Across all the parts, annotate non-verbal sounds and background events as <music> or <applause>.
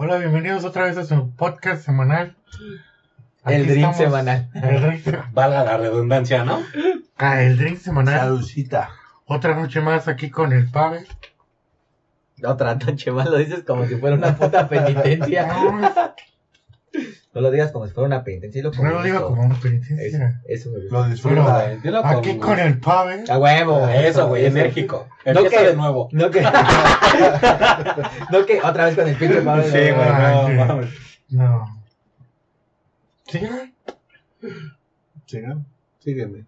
Hola, bienvenidos otra vez a su podcast semanal. Aquí El drink estamos. semanal. El drink, se- <laughs> Valga la redundancia, ¿no? ah, el drink semanal. Salucita. Otra noche más aquí con el Pavel. Otra noche más lo dices como si fuera una puta penitencia. <laughs> No, No lo digas como si fuera una penitencia. no lo gusto. como una penitencia. eso me gusta. Lo disfruta. Dilo Aquí con el Pavel. A huevo. Eso, güey, enérgico. No Empieza que- de nuevo. No que. <laughs> no que otra vez con el pinche Pablo. Sí, güey, Ah, sí. no, mames. No. ¿Sí? Sigan. Sígueme.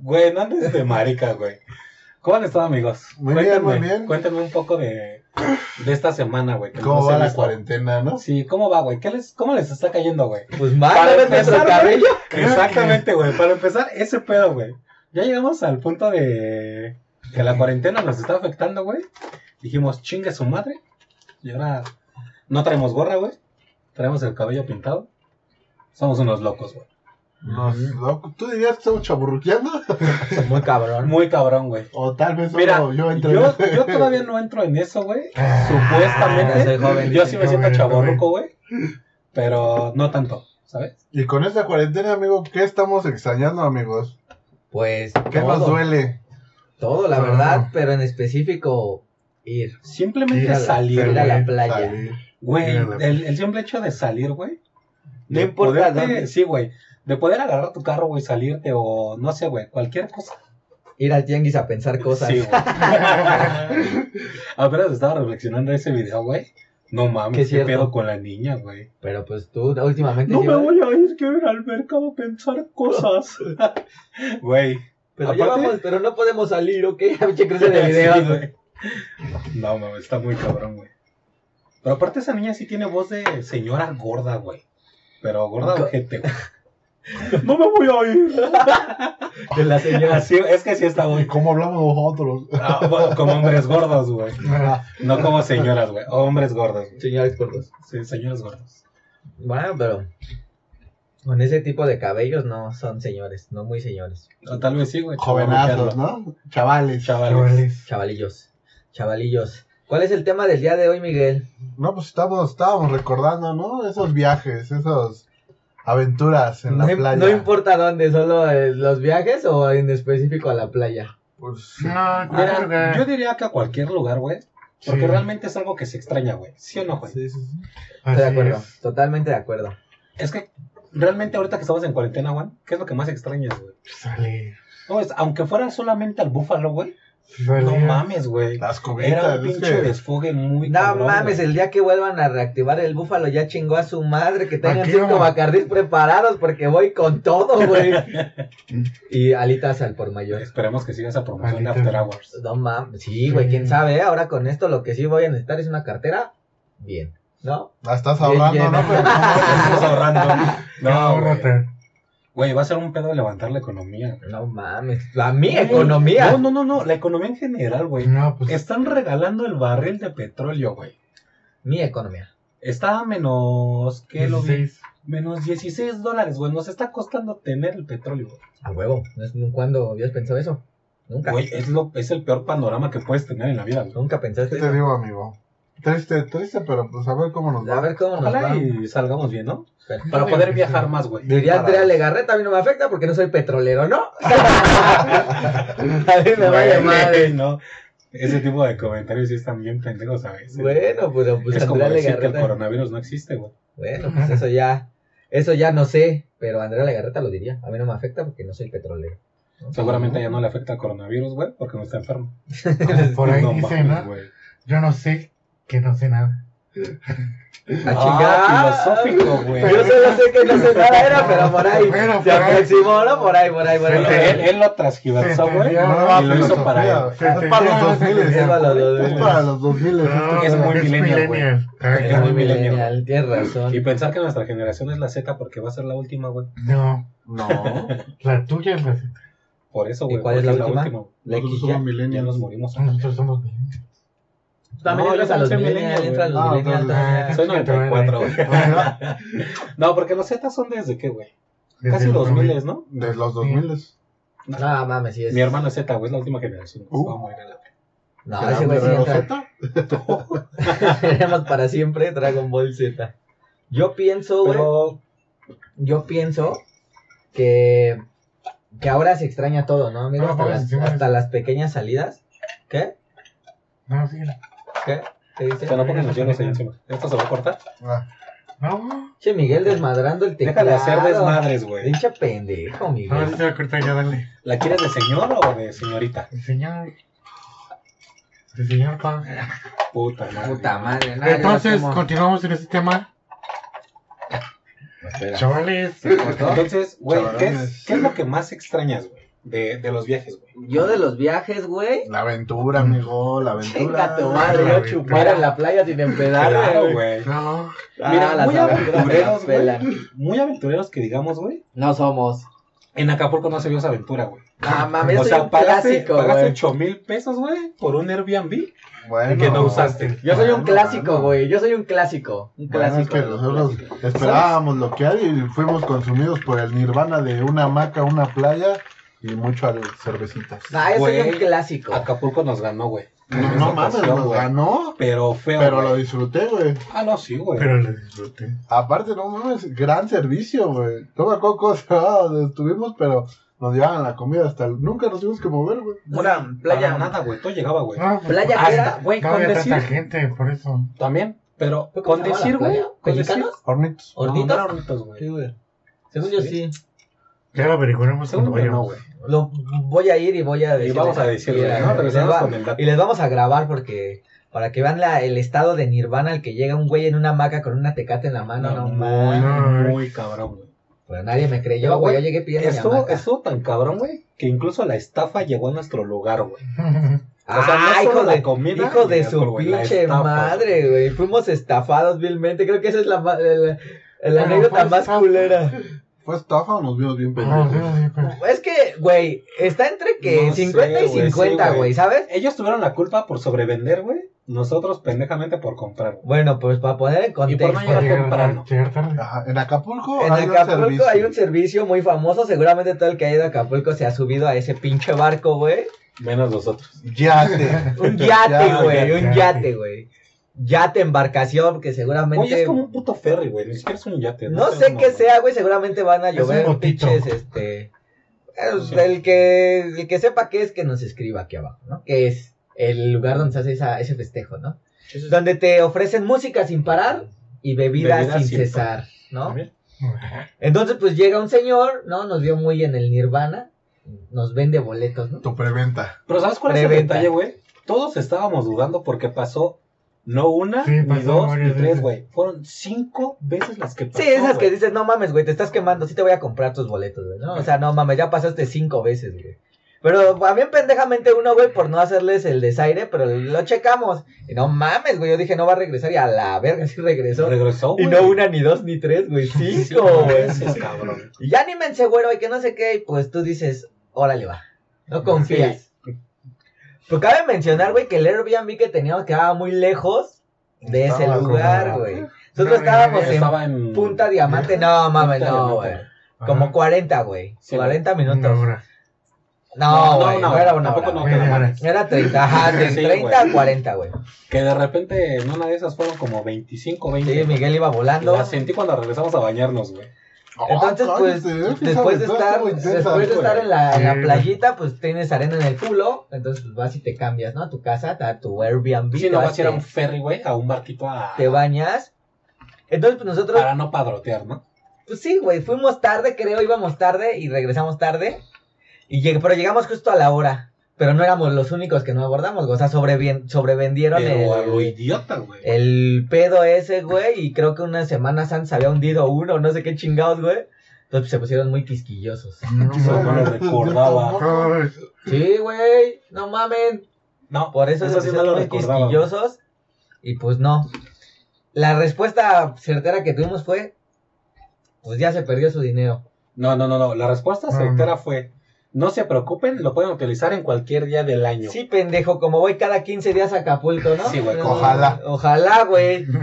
Güey, no andes de marica, güey. ¿Cómo han estado, amigos? Muy bien, muy bien. Cuéntenme un poco de, de esta semana, güey. que ¿Cómo no va la visto. cuarentena, no? Sí, ¿cómo va, güey? ¿Qué les, ¿Cómo les está cayendo, güey? Pues mal, Para ¿no ves nuestro empezar, cabello? Exactamente, güey. Para empezar, ese pedo, güey. Ya llegamos al punto de que la cuarentena nos está afectando, güey. Dijimos, chingue su madre. Y ahora no traemos gorra, güey. Traemos el cabello pintado. Somos unos locos, güey. Nos- loco, ¿Tú dirías que estamos chaburruqueando? <laughs> Muy cabrón. Muy cabrón, güey. O tal vez Mira, yo yo, entre <laughs> yo todavía no entro en eso, güey. Ah, Supuestamente. soy joven, yo sí me siento Joven, chaborruco, güey. Pero no tanto, ¿sabes? Y con esta cuarentena, amigo, ¿qué estamos extrañando, amigos? Pues. ¿Qué todo, nos duele? Todo, la verdad, pero en específico ir. Simplemente Ir a la- salir, Ir a la playa. Salir. Güey, el, el simple hecho de salir, güey. No importa poderte- dónde. Sí, güey. De poder agarrar tu carro, güey, salirte o no sé, güey, cualquier cosa. Ir al tianguis a pensar cosas. Sí, güey. <laughs> Apenas estaba reflexionando ese video, güey. No mames, qué, pedo con la niña, güey. Pero pues tú últimamente. No me voy a ir, quiero ir al mercado a pensar cosas. <laughs> Güey. Pero ya Aparte- vamos, pero no podemos salir, ¿ok? <laughs> Pinche cruce de Sí, videos, güey. No, mames, está muy cabrón, güey. Pero aparte esa niña sí tiene voz de señora gorda, güey. Pero gorda ojete, güey. No me voy a ir. <laughs> De la señora. Es que sí está muy... ¿Cómo hablamos nosotros? Ah, bueno, como hombres gordos, güey. No como señoras, güey. Hombres gordos, güey. Señores gordos. Sí, señores gordos. Bueno, pero. Con ese tipo de cabellos no son señores, no muy señores. O tal vez sí, güey. Jovenazos, ¿no? Chavales. Chavales. Chavalillos. Chavalillos. ¿Cuál es el tema del día de hoy, Miguel? No, pues estamos, estábamos recordando, ¿no? Esos viajes, esas aventuras en No, la playa. no importa dónde, solo eh, los viajes o en específico a la playa. Pues, No, Mira, yo diría que a cualquier lugar, güey. Porque Sí. realmente es algo que se extraña, güey. ¿Sí o no, güey? sí, sí, sí. Estoy de acuerdo, es. totalmente de acuerdo. Es que realmente ahorita que estamos en cuarentena, güey, ¿qué es lo que más extrañas, güey? Salir. No, es, aunque fuera solamente al búfalo, güey. No mames, güey. Las Era comidas, un es pinche que- desfogue muy No cabrón, mames, güey. el día que vuelvan a reactivar el búfalo ya chingó a su madre, que tengan cinco bacardís preparados porque voy con todo, güey. y alitas al por mayor. Esperemos que siga esa promoción de. After Hours. No mames, sí, güey, Sí. quién sabe, ¿eh? ahora con esto lo que sí voy a necesitar es una cartera, bien, ¿no? La estás ahorrando. ¿no? Pero Estamos ahorrando. No, güey. Güey, va a ser un pedo levantar la economía. No mames, la mi Güey, economía. No, no, no, no. La economía en general, güey. No, pues. Están regalando el barril de petróleo, güey. Mi economía. Está a menos. ¿Qué lo vi? 16. Menos 16 dólares, güey. Nos está costando tener el petróleo, güey. A huevo, ¿no es- ¿cuándo habías pensado eso? Nunca. Güey, es, lo, es el peor panorama que puedes tener en la vida, güey. Nunca pensaste ¿Qué te eso. digo, amigo? Triste, triste, pero pues a ver cómo nos A va. ver cómo nos va. y salgamos bien, ¿no? Para poder viajar más, güey. Diría Andrea Legarreta, a mí no me afecta porque no soy petrolero, ¿no? <laughs> a mí me vale Güey, madre. No. Ese tipo de comentarios sí están bien pendejos a veces. Bueno, pero pues es como Andrea decir que el Legarreta. coronavirus no existe, güey. Bueno, pues eso ya, eso ya no sé, pero Andrea Legarreta lo diría. A mí no me afecta porque no soy petrolero. ¿no? Seguramente ya no le afecta el coronavirus, güey, porque no está enfermo. Como por ahí No dice, mames, ¿no? Yo no sé que no sé nada. A Ah, chingar. filosófico, güey. Yo solo sé que no sé nada era, pero por ahí. Pero Se por ahí. aproximó, ¿no? Por ahí, por ahí, por ahí. Él, él lo transgiversó, güey, Nueva y lo hizo para él. Es para los entendió, 2000. se Es para los entendió. 2000. Es para los 2000. No, Es muy millennial. Ah, Es muy millennial. tienes razón. Y pensar que nuestra generación es la Z porque va a ser la última, güey. No, No, <laughs> la tuya es la Z. Por eso, ¿Y güey. cuál es la última? La nosotros X somos ya. Ya millennials. nos morimos. Nosotros somos millennials. También No, entras yo a los soy millennials, los. Soy 94, güey. Bueno, <laughs> No, porque los Z son desde qué, güey. Desde Casi los 2000, ¿no? de los 2000. No, mames, sí es. Mi hermano es Z, güey, es la última generación. Uh. Va a morir en la- No, ¿Será ese güey sí? Tenemos <laughs> para siempre Dragon Ball Z. Yo pienso, güey. Pero Yo pienso que, que ahora se extraña todo, ¿no, amigo? No, Hasta, pues, las, hasta las pequeñas salidas. ¿Qué? No, sí. ¿Qué? ¿Qué dice? que no los hielos ahí encima. ¿Esto se va a cortar? Ah, No, Che, Miguel desmadrando el teclado. Deja de hacer desmadres, güey. Pinche pendejo, no, Miguel. sí se va a cortar ya, dale. ¿La quieres de señor o de señorita? El señor. El señor pa. Puta madre. Puta madre, nada, Entonces, como- continuamos en este tema. Chavales. ¿Se cortó? Entonces, güey, ¿qué es, ¿qué es lo que más extrañas, güey? De, de los viajes, güey. Yo de los viajes, güey. la aventura, amigo, la aventura. Chinga tu madre, yo chupar en la playa sin empedar, Claro, güey. No, Mira, las muy aventureros, pelan. Muy aventureros que digamos, güey. No somos. En Acapulco no se vio esa aventura, güey. Ah, mames, o soy sea, un pagaste, clásico, pagaste güey. 8 mil pesos, güey, por un Airbnb. Bueno, que no usaste. Yo soy un Bueno, clásico, bueno. güey. Yo soy un clásico. Un Bueno, es clásico. que de los nosotros clásicos. esperábamos lo que hay y fuimos consumidos por el nirvana de una hamaca, una playa y mucho al cervecitas. Ah, soy Güey, un clásico. Acapulco nos ganó, güey. No, no mames, nos güey. ganó, Pero feo, pero güey. lo disfruté, güey. Ah, no, sí, güey. pero lo disfruté. Aparte, no mames, gran servicio, güey. No me acuerdo cómo estuvimos, pero nos llevaban la comida hasta el... Nunca nos tuvimos que mover, güey. Una playa. Nada, güey. Todo llegaba, güey. No, pues, Playa que era. güey, no con había decir... tanta gente, por eso. También, pero ¿Fue cómo con decir, güey. Con ¿Hornitos? era hornitos, güey. Sí, güey. Según yo sí. Ya lo averiguaremos Según cuando yo no, vayamos. güey. Lo, voy a ir y voy a Y decirles vamos a y a- ¿no? y Regresamos les va- con el dato. Y les vamos a grabar porque para que vean la, el estado de Nirvana al que llega un güey en una hamaca con una tecate en la mano, no, muy, muy cabrón, güey. Pero nadie me creyó, Pero, güey. Yo llegué pidiendo mi Estuvo, hamaca. estuvo tan cabrón, güey, que incluso la estafa llegó a nuestro lugar, güey. Ah, <laughs> O sea, no solo hijo la de, comida hijo y de el su güey, la pinche estafa, madre, güey. Fuimos estafados vilmente. Creo que esa es la, la, la Pero anécdota más estafa. culera. ¿Fue estafa o nos vimos bien Ah, pendejos? pero- Es que, güey, está entre que No 50 sé, y güey, 50, sí, güey. güey, ¿sabes? Ellos tuvieron la culpa por sobrevender, güey. Nosotros pendejamente por comprar. güey. Bueno, pues para poner en Y por no contexto. llegar Llegar temprano. llegar tarde. Ajá, En Acapulco En hay Acapulco un servicio. hay un servicio muy famoso. Seguramente todo el que ha ido a Acapulco se ha subido a ese pinche barco, güey. Menos nosotros. Yate. Un yate, Ya, güey. Un yate, güey. Yate, embarcación, que seguramente. Oye, es como un puto ferry, güey. Ni siquiera es un yate. No seas sé qué sea, güey. Seguramente van a Es llover pinches, este. el- Sí. El que, el que sepa qué es, que nos escriba aquí abajo, ¿no? Que es el lugar donde se hace esa- ese festejo, ¿no? Donde te ofrecen música sin parar y bebidas, Bebidas sin sin cesar, ¿no? Entonces, pues llega un señor, ¿no? Nos vio muy en el Nirvana. Nos vende boletos, ¿no? Tu preventa. Pero ¿sabes cuál es Preventa. el detalle, güey? Todos estábamos dudando porque pasó no una, Sí, ni dos, ni tres, güey. Fueron cinco veces las que pasó. Sí, esas que güey. dices, no mames, güey, te estás quemando, sí te voy a comprar tus boletos, güey, ¿no? O sea, no mames, ya pasaste cinco veces, güey. Pero a mí pendejamente uno, güey, por no hacerles el desaire, pero lo checamos. Y no mames, güey, yo dije, no va a regresar y a la verga sí regresó. Regresó, Y güey. no una, ni dos, ni tres, güey, cinco, güey. veces, <laughs> cabrón. Y ya ni me güero, y que no sé qué, y pues tú dices, órale va. No confías. Pero cabe mencionar, güey, que el Airbnb que teníamos quedaba muy lejos de ese lugar, güey. No, Nosotros estábamos en en... Punta Diamante, no mames, no, güey. Como 40, güey. Sí, 40 Una minutos. No, güey, no, era una hora. no, hora. Era 30, ajá, <laughs> de Sí, 30 a güey. 40, güey. Que de repente en una de esas fueron como 25, 20. Sí, Miguel iba volando. La sentí cuando regresamos a bañarnos, güey. Entonces, Ah, pues, cállate, esa después de estar, después de estar en la, en la Sí. playita, pues tienes arena en el culo. Entonces, pues vas y te cambias, ¿no? A tu casa, a tu Airbnb. Sí, te no vas, vas a ir a un ferry, güey, a un barquito a... te bañas. Entonces, pues nosotros, Para no padrotear, ¿no? pues sí, güey, fuimos tarde, creo, íbamos tarde y regresamos tarde. Y lleg- pero llegamos justo a la hora. Pero no éramos los únicos que no abordamos, güey. O sea, sobrevien- sobrevendieron Pero a lo el, idiota, güey. el pedo ese, güey. Y creo que unas semanas antes había hundido uno, no sé qué chingados, güey. Entonces se pusieron muy quisquillosos. No, no lo recordaba. Sí, güey, no mamen. No, Por eso, eso se sí no pusieron lo muy recordaba. quisquillosos. Y pues no. La respuesta certera que tuvimos fue: Pues ya se perdió su dinero. No, no, no, no. La respuesta certera fue: no se preocupen, lo pueden utilizar en cualquier día del año. Sí, pendejo, como voy cada 15 días a Acapulco, ¿no? Sí, güey, Eh, ojalá. Ojalá, güey. <laughs>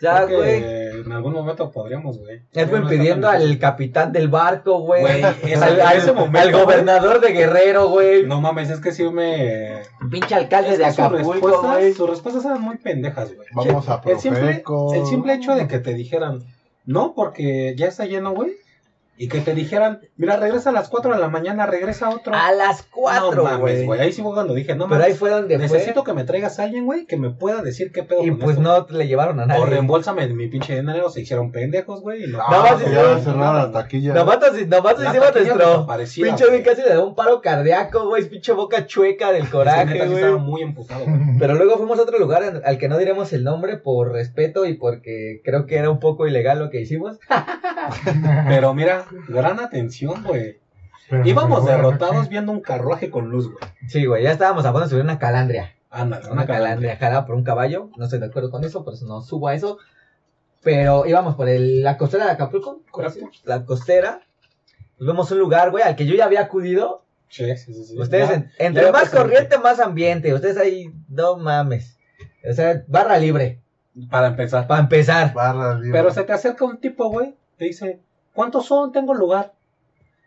Ya, güey. en algún momento podríamos, güey. Edwin pidiendo al capitán del barco, güey. Al- ese momento, al gobernador de Guerrero, güey. No mames, es que sí me. Pinche alcalde Es de Acapulco, respuestas, güey. sus respuestas eran muy pendejas, güey. Vamos a El simple, Profeco. el simple hecho de que te dijeran, no, porque ya está lleno, güey. Y que te dijeran, mira, regresa a las 4 de la mañana, regresa otro. A las no cuatro, mames, güey. güey. Ahí sí fue cuando dije, no Pero mames. ahí fue donde necesito fue. que me traigas a alguien, güey, que me pueda decir qué pedo Y con pues esto. no le llevaron a nadie. O reembolsame mi pinche dinero, se hicieron pendejos, güey. y No, No, Nada más hicieron- cerraron la taquilla. Nomás, nos- nomás La hicimos taquilla nuestro. Pinche güey casi le da un paro cardíaco, güey. Pinche boca chueca del coraje, güey. estaba muy emputado, güey. Pero luego fuimos a otro lugar al que no diremos el nombre por respeto y porque creo que era un poco ilegal lo que hicimos. Pero mira, gran atención, güey. Íbamos derrotados viendo un carruaje con luz, güey. Sí, güey, ya estábamos a punto de subir una calandria. Ándale, Una calandria jalada por un caballo. No estoy de acuerdo con eso, por eso no subo a eso. Pero íbamos por el- la costera de Acapulco. Correcto. La costera. Nos vemos un lugar, güey, al que yo ya había acudido. Sí, sí, sí, sí. Ustedes, Ya, en- entre ya más corriente, más ambiente. Ustedes ahí, no mames. O sea, barra libre, Para empezar. para empezar. Barra libre. Pero se te acerca un tipo, güey, te dice, ¿cuántos son? Tengo lugar.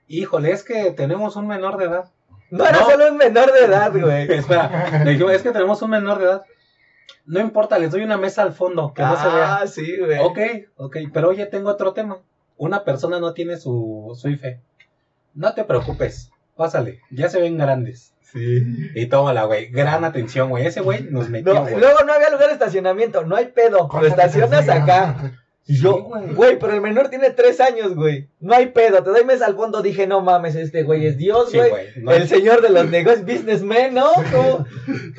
Híjole, es que tenemos un menor de edad. No era solo un menor de edad, <laughs> güey. Espera, le dijimos, es que tenemos un menor de edad. No importa, les doy una mesa al fondo, que no se vea. Ah, sí, güey. Ok, ok, pero oye, tengo otro tema. Una persona no tiene su, su IFE. No te preocupes, pásale, ya se ven grandes. Sí. Y tómala, güey, gran atención, güey. Ese güey nos metió, No, luego no había lugar de estacionamiento, no hay pedo. Lo estacionas acá. Yo, güey. güey, pero el menor tiene tres años, güey. No hay pedo, te doy mesa al fondo. Dije, no mames, este güey es Dios, Sí, güey. güey. no- el señor de los <laughs> negocios, businessman, ¿no? ¿Cómo?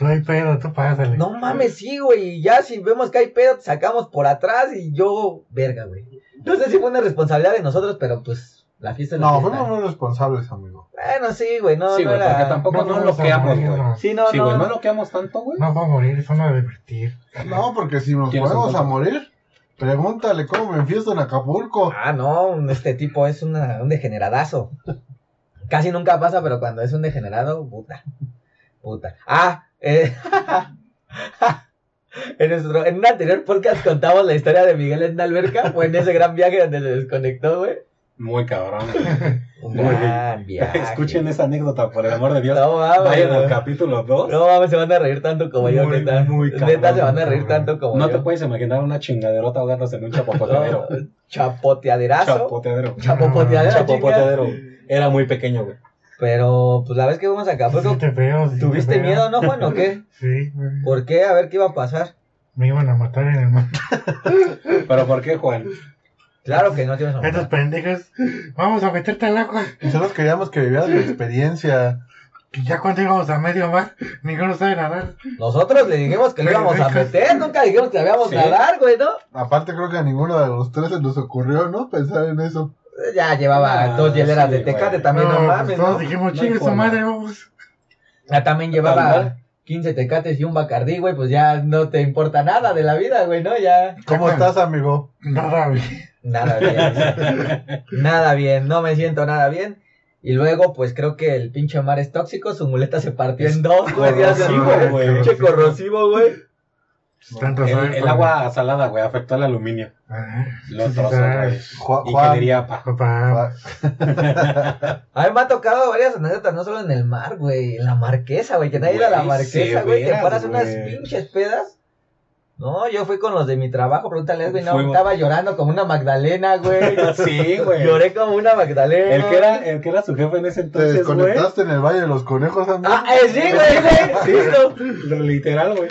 No hay pedo, tú pásale. No mames, sí, güey. Y ya si vemos que hay pedo, te sacamos por atrás y yo, verga, güey. No sé si fue una responsabilidad de nosotros, pero pues la fiesta es la No, fuimos muy responsables, amigo. Bueno, sí, güey, no, sí, no güey, era... porque tampoco no, vamos a bloqueamos, morir, güey. no. Sí, no, Sí, no. güey, no bloqueamos tanto, güey. No va a morir, son a divertir. No, porque si nos ¿Tienes ponemos a morir, pregúntale cómo me enfiesto en Acapulco. Ah, no, este tipo es una, un degeneradazo. Casi nunca pasa, pero cuando es un degenerado, puta. Puta. Ah, eh, <laughs> en, nuestro, en un anterior podcast contamos la historia de Miguel en la alberca, o en ese gran viaje donde se desconectó, güey. Muy cabrón. <laughs> Un Muy gran viaje. Escuchen esa anécdota, por el amor de Dios. No mames, Vayan al capítulo 2. No mames, se van a reír tanto como yo, Muy, neta. muy neta, cabrón, se van a reír cabrón. tanto como No yo. te puedes imaginar una chingaderota ahogándose en un chapopoteadero. No, <laughs> chapoteaderazo. Chapoteadero. Chapopoteadero. Chapopoteadero. Era muy pequeño, güey. Pero, pues la vez que fuimos a Acapulco, Sí te veo, sí te ¿tuviste veo. miedo, no, Juan, o qué? <laughs> Sí, güey. ¿Por qué? A ver qué iba a pasar. Me iban a matar en el mar. ¿Pero por qué, Juan? Claro que no tienes a Estos pendejos, vamos a meterte al agua. Nosotros queríamos que vivieras la experiencia. Que ya cuando íbamos a medio mar, ninguno sabe nadar. Nosotros le dijimos que lo íbamos a meter, nunca dijimos que sabíamos Sí. nadar, güey, ¿no? Aparte, creo que a ninguno de los tres se nos ocurrió, ¿no? Pensar en eso. Ya llevaba Ah, dos hieleras sí, de tecate güey. también, no, pues mames, todos ¿no? dijimos, No chingue su forma. madre, vamos. Ya también Tal llevaba. 15 tecates y un bacardí, güey, pues ya no te importa nada de la vida, güey, ¿no? Ya ¿Cómo estás, amigo? Nada, güey. nada bien. nada bien, no me siento nada bien. Y luego, pues creo que el pinche mar es tóxico, su muleta se partió Es en dos, corrosivo, güey. Pinche corrosivo, güey. El, agua salada, güey, afectó al aluminio. Ah, Lo sí, trozó, güey. Ingeniería, pa. A mí me ha tocado varias anécdotas, no solo en el mar, güey, en la marquesa, güey, que nadie ir a la marquesa, güey, te paras unas pinches pedas. No, yo fui con los de mi trabajo, pregúntale, güey, no, Fuimos. estaba llorando como una Magdalena, güey. <laughs> Sí, güey. Lloré como una Magdalena. El que, era, el que era su jefe en ese ¿Te entonces, güey. desconectaste en el Valle de los Conejos, amigo? Ah, eh, sí, güey, <laughs> güey, listo. Literal, güey.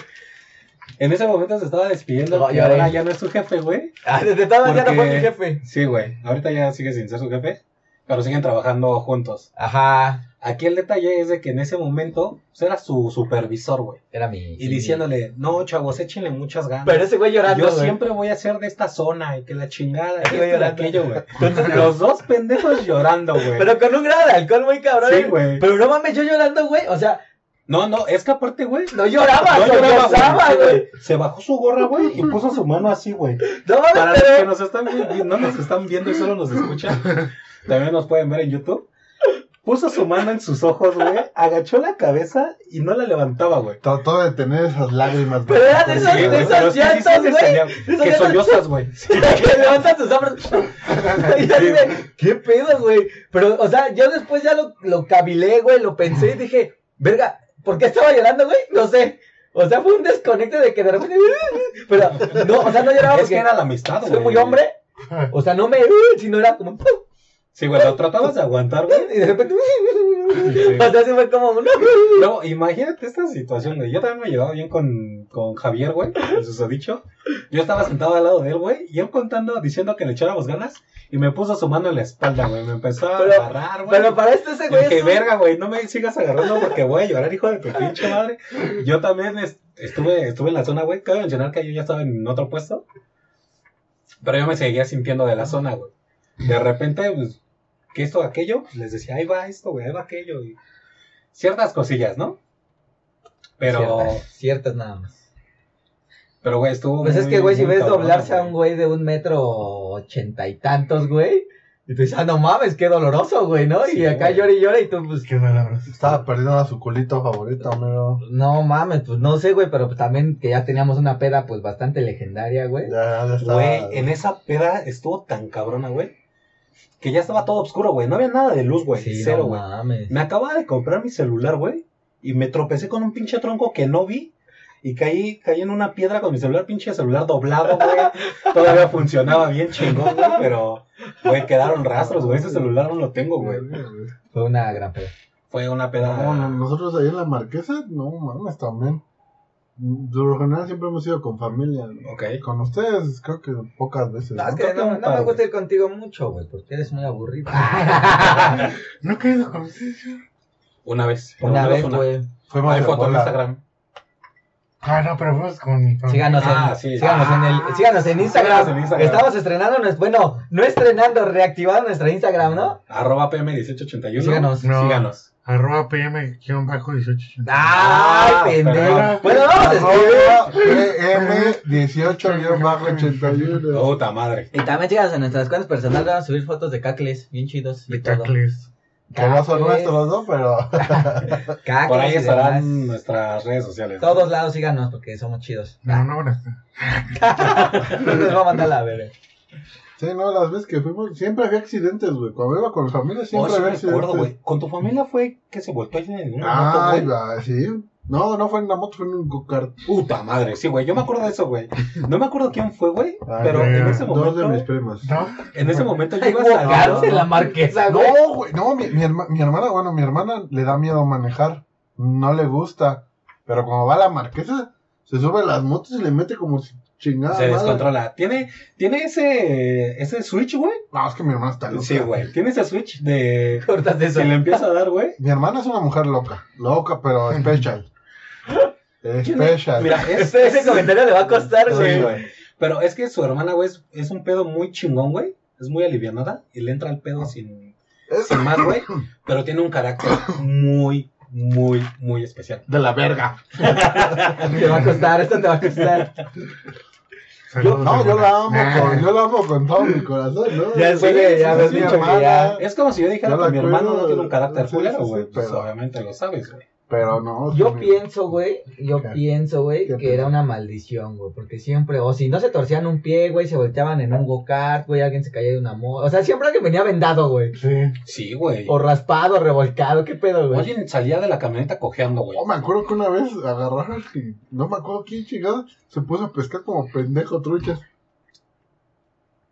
En ese momento se estaba despidiendo. No, y ahora ya no es su jefe, güey. Ah, desde todas ya no fue Porque- mi jefe. Sí, güey. Ahorita ya sigue sin ser su jefe. Pero siguen trabajando juntos. Ajá, Aquí el detalle es de que en ese momento pues, era su supervisor, güey. era mi. Y diciéndole, no, chavos, échenle muchas ganas. Pero ese güey llorando, Yo siempre voy a ser de esta zona y que la chingada, y aquello, güey. <laughs> <laughs> Los dos pendejos llorando, güey. Pero con un grado de alcohol muy cabrón. Sí, güey. Pero no mames, yo llorando, güey. O sea, No, no, es que aparte, güey. no lloraba, No lloraba, güey. güey. Se bajó su gorra, güey, y <laughs> puso su mano así, güey. No Para los que nos están viendo, no nos están viendo y solo nos escuchan, <laughs> también nos pueden ver en YouTube. puso su mano en sus ojos, güey, agachó la cabeza y no la levantaba, güey. Trató de tener esas lágrimas. Pero eran güey. esas- Sí, güey, esas que llantas, güey. sollozas, güey. <laughs> que levanta tus hombros. Y así de, ¿qué pedo, güey? Pero, o sea, yo después ya lo, lo cavilé, güey, lo pensé y dije, verga, ¿por qué estaba llorando, güey? No sé. O sea, fue un desconecte de que de repente. <laughs> Pero, no, o sea, no lloraba Es porque que era la amistad, güey. soy muy hombre. O sea, no me. <laughs> Sino era como. Sí, güey, lo tratabas de aguantar, güey. Y de repente. <laughs> O sea, así fue como uno. Luego, imagínate esta situación, güey. Yo también me llevaba bien con, con Javier, güey, el susodicho. Yo estaba sentado al lado de él, güey, y él contando, diciendo que le echáramos ganas, y me puso su mano en la espalda, güey. Me empezó a Pero- agarrar, güey. Pero para esto ese güey. es un- verga, güey, no me sigas agarrando porque voy a llorar, hijo de tu pinche madre. Yo también es- estuve, estuve en la zona, güey. Cabe mencionar que yo ya estaba en otro puesto. Pero yo me seguía sintiendo de la zona, güey. De repente, pues, que esto, aquello, les decía, ahí va esto, güey, ahí va aquello. Y ciertas cosillas, ¿no? Pero, Ciertas, ciertas nada más. pero, güey, estuvo. Pues es que, güey, si ves cabrón, doblarse a un güey. de un metro ochenta y tantos, güey. Y tú dices, ah, no mames, qué doloroso, güey, ¿no? Sí, y acá güey. llora y llora y tú, pues, Qué palabras. Estaba perdiendo a su culito favorito, amigo. no mames, pues no sé, güey, pero pues también que ya teníamos una peda, pues bastante legendaria, güey. Ya, ya estaba. Güey, en esa peda estuvo tan cabrona, güey. Que ya estaba todo oscuro, güey. No había nada de luz, güey. Sí, Cero, güey. Me acababa de comprar mi celular, güey. Y me tropecé con un pinche tronco que no vi. Y caí, caí en una piedra con mi celular, pinche celular doblado, güey. <laughs> Todavía funcionaba bien chingón, güey. Pero, güey, quedaron rastros, güey. Ese celular no lo tengo, güey. Fue una gran peda. Fue una peda. No, no, nosotros ahí en la marquesa, no mames, también. De lo general siempre hemos ido con familia. ¿no? Ok. Con ustedes creo que pocas veces. No, me gusta ir contigo mucho, güey, porque eres muy aburrido. <laughs> No he querido con ustedes. Una vez. por una vez, güey. Fuimos Hay de foto en. Instagram. Ah, no, pero fuimos con mi familia. Síganos, Ah, en, sí. síganos, en el, síganos en Instagram. Síganos en Instagram. Estamos estrenando, bueno, no estrenando, reactivando nuestra Instagram, ¿no? Arroba PM1881. Síganos. No. Síganos. Arroba PM-1880. ¡Ay, Ah, pendejo! Bueno, vamos a escribir. PM18-81. Puta madre. Y también síganos en nuestras cuentas personales, vamos a subir fotos de cacles, bien chidos. y De todo. Que no son nuestros, ¿no? Pero. <laughs> cacles Por ahí estarán demás. nuestras redes sociales. Todos lados síganos porque somos chidos. No, no. <laughs> No nos va a mandar la verga. Sí, no, las veces que fuimos, siempre había accidentes, güey. Cuando iba con la familia, Oh, siempre sí había me accidentes. acuerdo, güey. ¿Con tu familia fue que se voltó en güey? va, sí. No, no fue en la moto, fue en un go-kart. Puta madre, sí, güey. Yo me acuerdo de eso, güey. No me acuerdo quién fue, güey. Ay, Pero en ese Dos de mis momento. primas. No. En ese momento yo iba en la marquesa, güey. No, güey, no, mi, mi, herma- mi hermana, bueno, mi hermana le da miedo manejar. No le gusta. Pero cuando va a la marquesa, se sube a las motos y le mete como si chingada. Se madre. descontrola. ¿Tiene, tiene ese, ese switch, güey? No, es que mi hermana está loca. Sí, güey. Tiene ese switch de. Cortas eso. Se le empieza a dar, güey. Mi hermana es una mujer loca. Loca, pero special. <laughs> Special. Mira, es. Ese, ese comentario le va a costar, güey. Pero es que su hermana, güey, es, es un pedo muy chingón, güey. Es muy alivianada. Y le entra el pedo sin, Es sin más, güey. <laughs> Pero tiene un carácter muy, muy, muy especial. de la verga. <laughs> Te va a costar, esto te va a costar. Saludos No, yo la amo Nah. con, yo la amo con todo mi corazón, ¿no? Ya sé, Sí, ya sí, ves sí, mucho hermana. que ya. Es como si yo dijera Yo que mi hermano no tiene un carácter sí, culero, sí, güey. pues pero- obviamente lo sabes, güey. Pero no. Yo pienso, güey, yo ¿Qué? pienso, güey, ¿Qué que era una maldición, güey, porque siempre, o si no se torcían un pie, güey, se volteaban en un go-kart, güey, alguien se caía de una moto, o sea, siempre alguien venía vendado, güey, Sí. Sí, güey. o raspado, revolcado, qué pedo, güey. Alguien salía de la camioneta cojeando, güey. Oh, me acuerdo que una vez agarraron y no me acuerdo quién chingado se puso a pescar como pendejo truchas.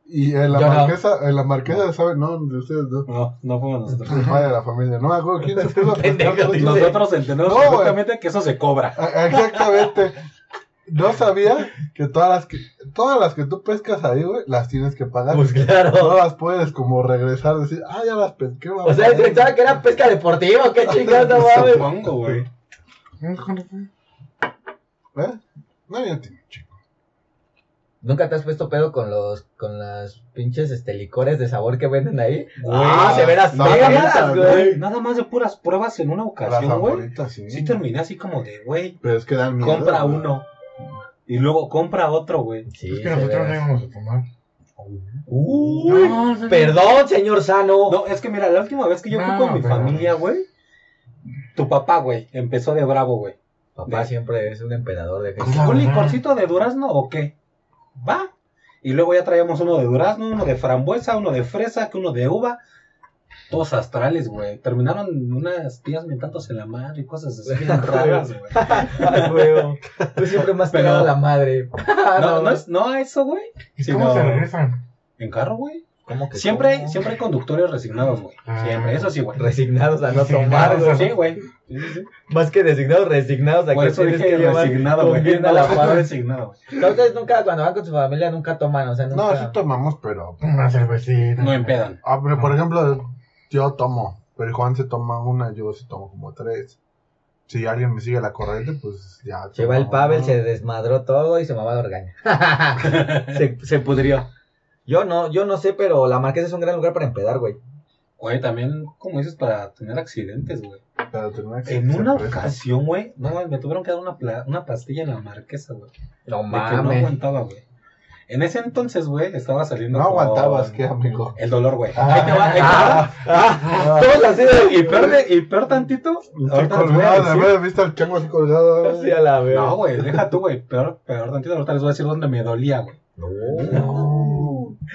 Y en la Yo no. marquesa, en la marquesa, ¿saben? No, de ustedes no. No, no fuimos nosotros. El padre de la familia. No me acuerdo quién se puso. Nosotros entendemos No, güey. perfectamente que eso se cobra. Ah, Exactamente. No sabía que todas las que todas las que tú pescas ahí, güey, las tienes que pagar. Pues No claro. las puedes como regresar, decir, ah, ya las pesqué. O sea, él pensaba que era pesca deportiva, qué <laughs> chingados, no mames. Supongo, güey. ¿Eh? No, ya tiene chico. ¿Nunca te has puesto pedo con los, con las pinches, este, licores de sabor que venden ahí? Ah, se verás No, feas, no, güey. Nada más de puras pruebas en una ocasión, güey. sí. Sí terminé así como de, güey, Pero es que dan miedo. compra güey. uno. Y luego compra otro, güey. Sí, Es que nosotros no verás. íbamos a tomar. Uy, No, señor. perdón, señor Sano. No, es que mira, la última vez que yo fui No, con mi familia, güey, tu papá, güey, empezó de bravo, güey. Papá de- siempre es un emperador de Pues la ¿Un licorcito de durazno o qué? Va. Y luego ya traíamos uno de durazno, uno de frambuesa, uno de fresa, que uno de uva. Todos astrales, güey. Terminaron unas tías mentándose la madre y cosas así bien <laughs> raras, güey. Tú siempre me has Pero- pegado a la madre. <laughs> <laughs> No, no, es, no a eso, güey. ¿Y Sí, cómo se regresan? En carro, güey. ¿Cómo que Siempre hay, cómo? siempre hay conductores resignados, güey. Ah. Siempre, eso sí, güey. Resignados a no tomar, güey. Sí, güey. Sí, sí, sí. Más que designados, resignados a Por que eso tienes que llevar resignado, güey. bien a No, la no, par. resignado, ustedes nunca, cuando van con su familia, nunca toman, o sea, nunca. No, sí tomamos, pero. Una cervecita. No empedan. Ah, pero por ejemplo, yo tomo, pero Juan se toma una, yo se tomo como tres. Si alguien me sigue la corriente, pues ya. Lleva el tomamos, Pavel, ¿no? se desmadró todo y se mamá de orgaña. <laughs> se, se pudrió. Yo no, yo no sé, pero la Marquesa es un gran lugar para empedar, güey. Güey, también, como dices, para tener accidentes, güey. Pero tenía que En una ocasión, güey, no, güey, me tuvieron que dar una, pla- una pastilla en la marquesa, güey. No De que no mames. aguantaba, güey. En ese entonces, güey, estaba saliendo No con- aguantabas, ¿qué, amigo? El dolor, güey. Ah. Ahí te va, ahí te va. Ah, ah, <laughs> todos así de. Y peor, de- y peor tantito, ahorita colgado, de haber visto al chango así colgado. Así a la vez. No, güey, deja tú, güey. Peor, peor tantito, ahorita les voy a decir dónde me dolía, güey. No.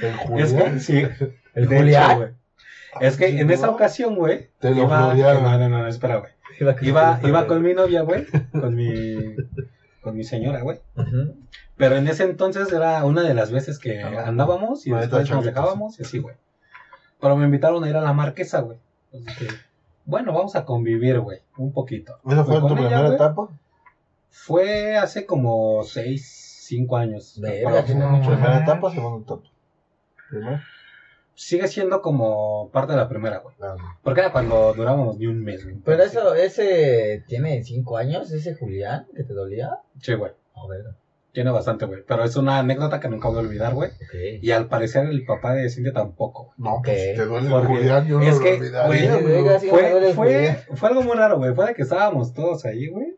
El Es Julián. que, sí. El de Julián. hecho, güey. Es que en esa ocasión, güey, Te lo iba, no, no, no, espera, güey. Iba, iba con mi novia, güey, con mi, <laughs> con mi señora, güey. Pero en ese entonces era una de las veces que Ah, andábamos y no, después nos dejábamos y así, güey. Pero me invitaron a ir a la marquesa, güey. Entonces dije, bueno, vamos a convivir, güey, un poquito. ¿Esa fue tu ella, primera güey. etapa? Fue hace como seis, cinco años. ¿Primera etapa o segunda etapa? ¿Primera? Sigue siendo como parte de la primera, güey. Ah, Porque era cuando durábamos ni un mes, güey. Pero eso, ese tiene cinco años, ese Julián, que te dolía. Sí, güey. A ver, Tiene bastante, güey. Pero es una anécdota que nunca voy a olvidar, güey. ok. Y al parecer el papá de Cintia tampoco, güey. No, Ok. pues si te duele el Porque Julián, yo es no que, lo güey, Fue, fue, fue algo muy raro, güey. Fue de que estábamos todos ahí, güey.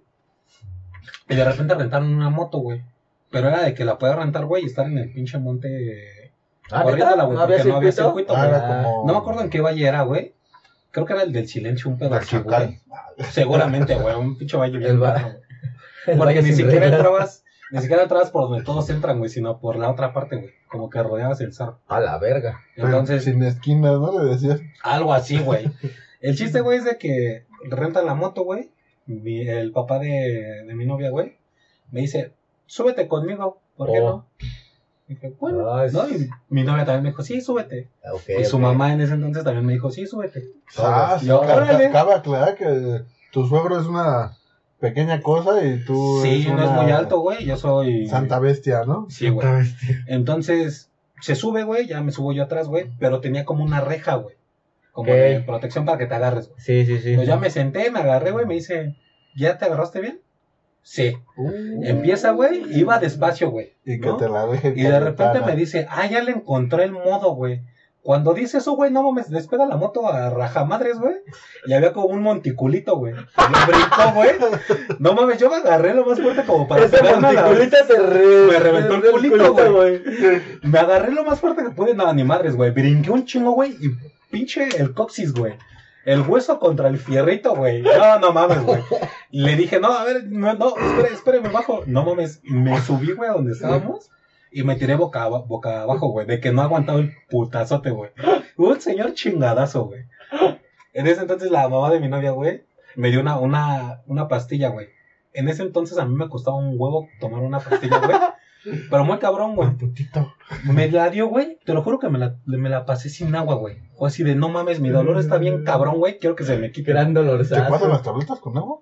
Y de repente rentaron una moto, güey. Pero era de que la podía rentar, güey, y estar en el pinche monte Ah, corriéndola, ¿neta? güey. ¿No había porque no había circuito? Ah, güey. era como... No me acuerdo en qué valle era, güey. Creo que era el del silencio, un pedo así, güey. Seguramente, güey. Un pinche valle bien El va- raro, güey. <laughs> El Porque valle ni sin siquiera entrabas, ni siquiera entrabas por donde todos entran, güey, sino por la otra parte, güey. Como que rodeabas el cerro. A la verga. Entonces, Sin esquinas, ¿no? Le decías. algo así, güey. El chiste, güey, es de que rentan la moto, güey. Mi- El papá de, de mi novia, güey, me dice, súbete conmigo, ¿por qué Oh. no? Dije, bueno, Ah, es- ¿no? Y mi novia también me dijo, sí, súbete. Ah, y su mamá en ese entonces también me dijo, sí, súbete. Ah, Yo, ca- ca- órale. cabe aclarar que tu suegro es una pequeña cosa y tú Sí, no es muy alto, güey, yo soy... Santa bestia, ¿no? Sí, güey. Entonces, se sube, güey, ya me subo yo atrás, güey, pero tenía como una reja, güey. Como de protección para que te agarres, güey. Sí, sí, sí. Entonces ya me senté, me agarré, güey, me dice, ¿ya te agarraste bien? Sí. Uh, Empieza, güey, iba despacio, güey. y que ¿no? te la deje Y de repente me dice, ah, ya le encontré el modo, güey. Cuando dice eso, güey, no mames, despega la moto a rajamadres, güey. Y había como un monticulito, güey. Lo brincó, güey. No mames, yo me agarré lo más fuerte como para Ese la- monticulita se re... Me reventó el culito, güey. Me agarré lo más fuerte que pude, nada, ni madres, güey. Brinqué un chingo, güey, y pinche el coxis, güey. El hueso contra el fierrito, güey. No, no mames, güey. Le dije, no, a ver, no, no, espere, espere, me bajo. No mames, me subí, güey, a donde estábamos. Y me tiré boca abajo, güey, de que no aguantaba el putazote, güey. Un señor chingadazo, güey. En ese entonces la mamá de mi novia, güey, me dio una, una, una pastilla, güey. En ese entonces a mí me costaba un huevo tomar una pastilla, güey. Pero muy cabrón, güey. Putito. Me la dio, güey. Te lo juro que me la, me la pasé sin agua, güey. Fue así de, no mames, mi dolor está bien cabrón, güey. Quiero que se me quite. Gran ¿Te dolorzazo. pasan las tabletas con agua?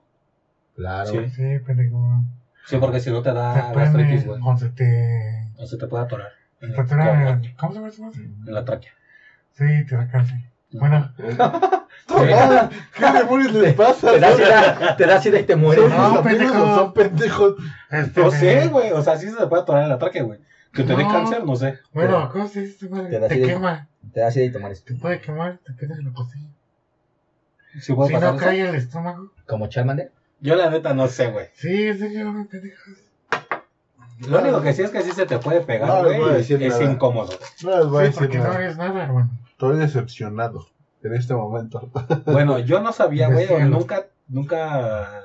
Claro. Sí. Sí, pendejo. Sí, porque si no te da gastritis, güey. o se te... O se te puede atorar. En, te colon, ¿Cómo se llama eso? Sí, en la tráquea. te da cáncer. Bueno, <laughs> Ah, ¿Qué demonios les pasa? Te da sida, te da sida y te mueres. ¿Son No, son pendejos? este... No sé, güey. O sea, sí se te puede atorar en la tráquea, güey. Que te dé No. cáncer, no sé. Bueno, ¿cómo se dice? Te Te, te y- quema. Te da sida y te mueres. Te puede quemar, te quedas en la cocina. ¿Sí puede Si no eso? cae el estómago. ¿Como Charmander? Yo la neta no sé, güey. Sí, señor, pendejos. Lo único que sí es que sí se te puede No pegar, güey. es nada. incómodo. No les voy a Sí, decir porque no nada. es nada, hermano. Estoy decepcionado en este momento. <laughs> Bueno, yo no sabía, güey. Nunca, nunca.